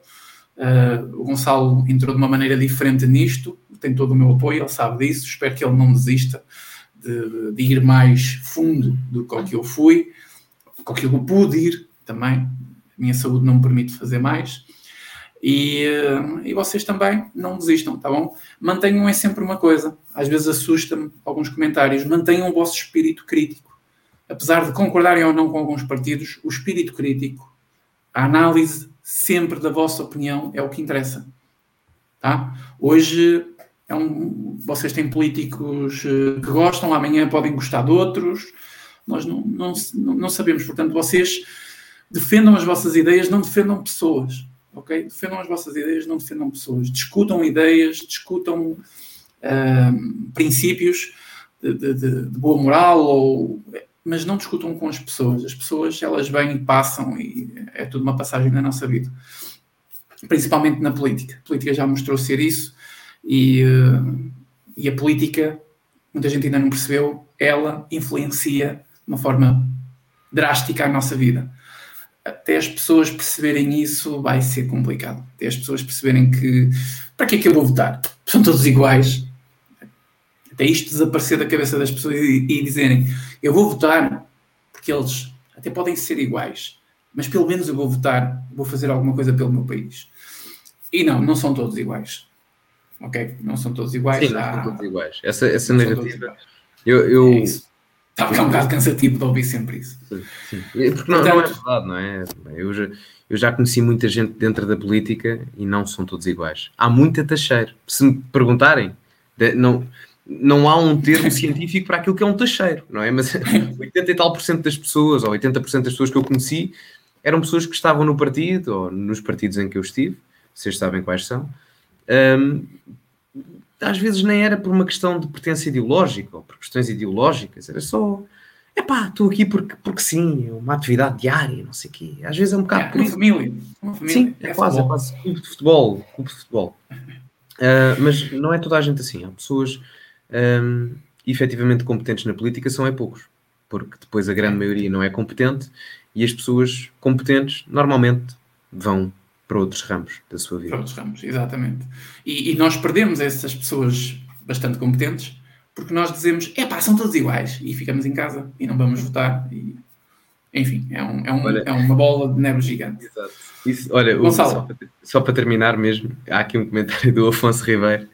o Gonçalo entrou de uma maneira diferente nisto, tem todo o meu apoio, ele sabe disso. Espero que ele não desista de, de ir mais fundo do que eu fui, do que eu pude ir também. A minha saúde não me permite fazer mais. E, e vocês também não desistam, tá bom? Mantenham é sempre uma coisa. Às vezes assusta-me alguns comentários. Mantenham o vosso espírito crítico. Apesar de concordarem ou não com alguns partidos, o espírito crítico, a análise sempre da vossa opinião é o que interessa. Tá? Hoje é um, vocês têm políticos eh, que gostam, amanhã podem gostar de outros. Nós não, não, não sabemos. Portanto, vocês defendam as vossas ideias, não defendam pessoas ok? Defendam as vossas ideias, não defendam pessoas. Discutam ideias, discutam uh, princípios de, de, de, boa moral, ou, mas não discutam com as pessoas. As pessoas, elas vêm e passam e é tudo uma passagem na nossa vida. Principalmente na política. A política já mostrou ser isso e, uh, e a política, muita gente ainda não percebeu, ela influencia de uma forma drástica a nossa vida até as pessoas perceberem isso vai ser complicado. Até as pessoas perceberem que para que é que eu vou votar? São todos iguais. Até isto desaparecer da cabeça das pessoas e, e dizerem eu vou votar porque eles até podem ser iguais, mas pelo menos eu vou votar, vou fazer alguma coisa pelo meu país. E não, não são todos iguais. Ok? Não são todos iguais. Sim, não são todos iguais. Essa, essa narrativa. Eu, eu, é Está a ficar um bocado cansativo de ouvir sempre isso. Sim. Porque não, Portanto, não, é verdade, não é? Eu já, eu já conheci muita gente dentro da política e não são todos iguais. Há muita taxeira. Se me perguntarem, não, não há um termo científico para aquilo que é um taxeiro, não é? Mas 80 e tal por cento das pessoas, ou 80% das pessoas que eu conheci, eram pessoas que estavam no partido, ou nos partidos em que eu estive, vocês sabem quais são, um, às vezes nem era por uma questão de pertença ideológica ou por questões ideológicas, era só é pá, estou aqui porque, porque sim, é uma atividade diária, não sei o quê. Às vezes é um bocado é, por uma. Família. Uma família. Sim, é, é quase, é quase clube de futebol. Clube de futebol. Uh, mas não é toda a gente assim. Há pessoas um, efetivamente competentes na política, são é poucos. Porque depois a grande maioria não é competente e as pessoas competentes normalmente vão para outros ramos da sua vida. Para outros ramos, exatamente. E, e nós perdemos essas pessoas bastante competentes porque nós dizemos, é pá, são todos iguais e ficamos em casa e não vamos votar. E, enfim, é, um, é, um, olha, é uma bola de neve gigante. Exato. Isso, olha, Gonçalo. Só, para, só, para, terminar mesmo, há aqui um comentário do Afonso Ribeiro,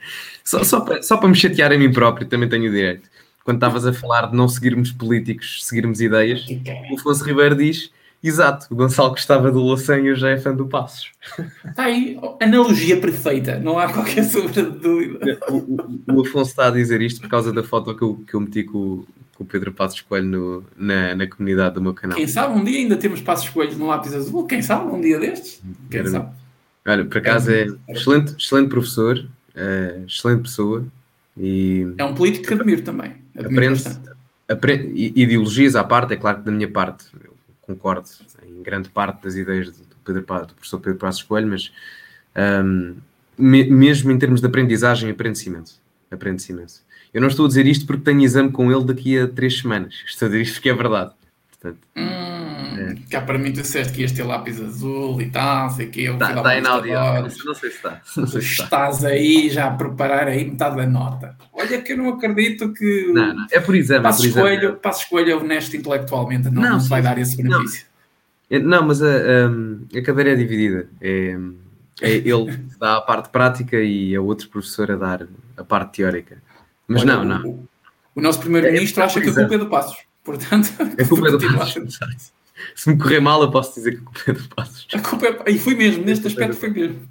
só, só, para, só para me chatear a mim próprio, também tenho o direito. Quando estavas a falar de não seguirmos políticos, seguirmos ideias, o Afonso Ribeiro diz Exato, o Gonçalo gostava do Louçã e já é fã do Passos. Está aí, analogia perfeita, não há qualquer sobre dúvida. O, o, o, Afonso está a dizer isto por causa da foto que eu, que eu meti com, com o Pedro Passos Coelho no, na, na comunidade do meu canal. Quem sabe um dia ainda temos Passos Coelhos no lápis azul, quem sabe um dia destes? Quem Era, sabe? Olha, por acaso é, é excelente, excelente professor, é, excelente pessoa e... É um político que admiro também. Admiro aprende, ideologias à parte, é claro que da minha parte concordo em grande parte das ideias do, Pedro, do professor Pedro Passos Coelho, mas um, me, mesmo em termos de aprendizagem, aprende-se imenso. Aprende-se imenso. Eu não estou a dizer isto porque tenho exame com ele daqui a três semanas. Estou a dizer isto porque é verdade. Portanto, hum, é. Cá para mim tu disseste que ias ter lápis azul e tal, sei que eu Está tá em áudio, não sei se está. Não sei se está. Estás aí já a preparar aí metade da nota. Olha que eu não acredito que não, não. é por exame. Passo, é por escolha, passo escolha honesto intelectualmente, não, não, não vai dar esse benefício. Não, não mas a, a, a cadeira é dividida. É, é ele dá a parte prática e é outro professor a dar a parte teórica. Mas Olha, não, não. O, o nosso primeiro-ministro é, acha que a culpa é do Passos. Portanto, a culpa é do Passos. Se me correr mal, eu posso dizer que a culpa é do Passos. A culpa é... E foi mesmo, neste aspecto foi mesmo.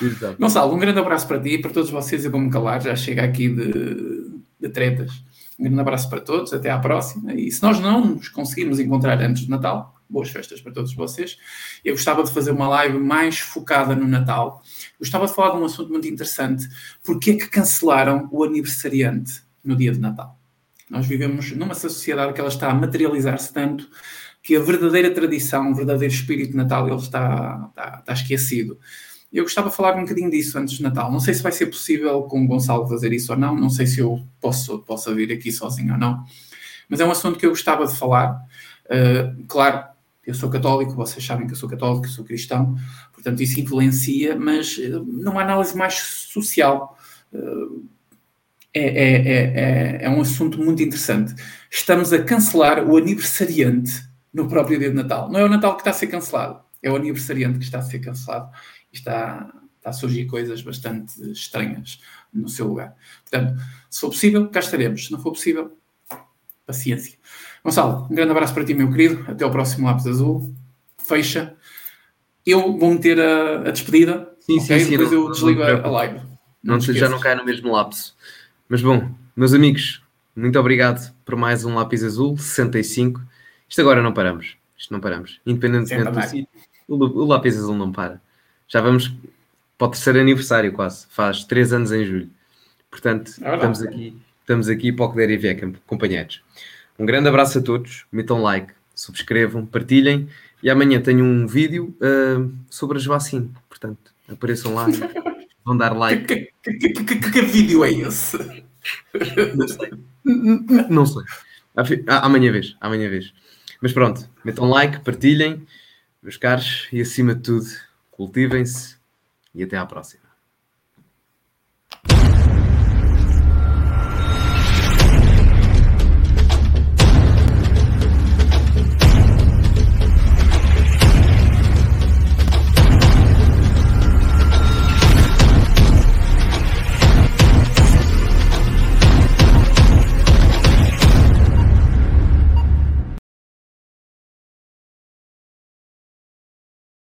Exato. Gonçalo, um grande abraço para ti e para todos vocês. Eu vou-me calar, já chega aqui de, de tretas. Um grande abraço para todos, até à próxima. E se nós não nos conseguirmos encontrar antes de Natal, boas festas para todos vocês. Eu gostava de fazer uma live mais focada no Natal. Gostava de falar de um assunto muito interessante. Porquê é que cancelaram o aniversariante no dia de Natal? Nós vivemos numa sociedade que ela está a materializar-se tanto que a verdadeira tradição, o verdadeiro espírito de Natal, ele está, está, está esquecido. Eu gostava de falar um bocadinho disso antes de Natal. Não sei se vai ser possível com o Gonçalo fazer isso ou não. Não sei se eu posso, posso vir aqui sozinho ou não. Mas é um assunto que eu gostava de falar. Uh, claro, eu sou católico, vocês sabem que eu sou católico, sou cristão, portanto isso influencia, mas uh, numa análise mais social. Uh, é, é, é, é, um assunto muito interessante. Estamos a cancelar o aniversariante no próprio dia de Natal. Não é o Natal que está a ser cancelado, é o aniversariante que está a ser cancelado. Está, está a surgir coisas bastante estranhas no seu lugar. Portanto, se for possível, cá estaremos. Se não for possível, paciência. Gonçalo, um grande abraço para ti, meu querido. Até ao próximo Lápis Azul. Fecha. Eu vou meter a, a despedida. Sim, okay? sim, sim. Depois não, eu desligo não, a live. Não, não já não cai no mesmo lapso. Mas bom, meus amigos, muito obrigado por mais um lápis azul, 65. Isto agora não paramos. Isto não paramos. Independentemente do sítio, o, o lápis azul não para. Já vamos para o terceiro aniversário quase. Faz três anos em julho. Portanto, é estamos aqui, estamos aqui para o que der e vier, companheiros. Um grande abraço a todos. Metam like, subscrevam, partilhem. E amanhã tenho um vídeo uh, sobre as vacinas. Portanto, apareçam lá. Vão dar like. Que, que, que, que, vídeo é esse? Não sei. Não sei. Amanhã vez, amanhã vez. Mas pronto, metam like, partilhem, meus caros, e acima de tudo, cultivem-se e até à próxima.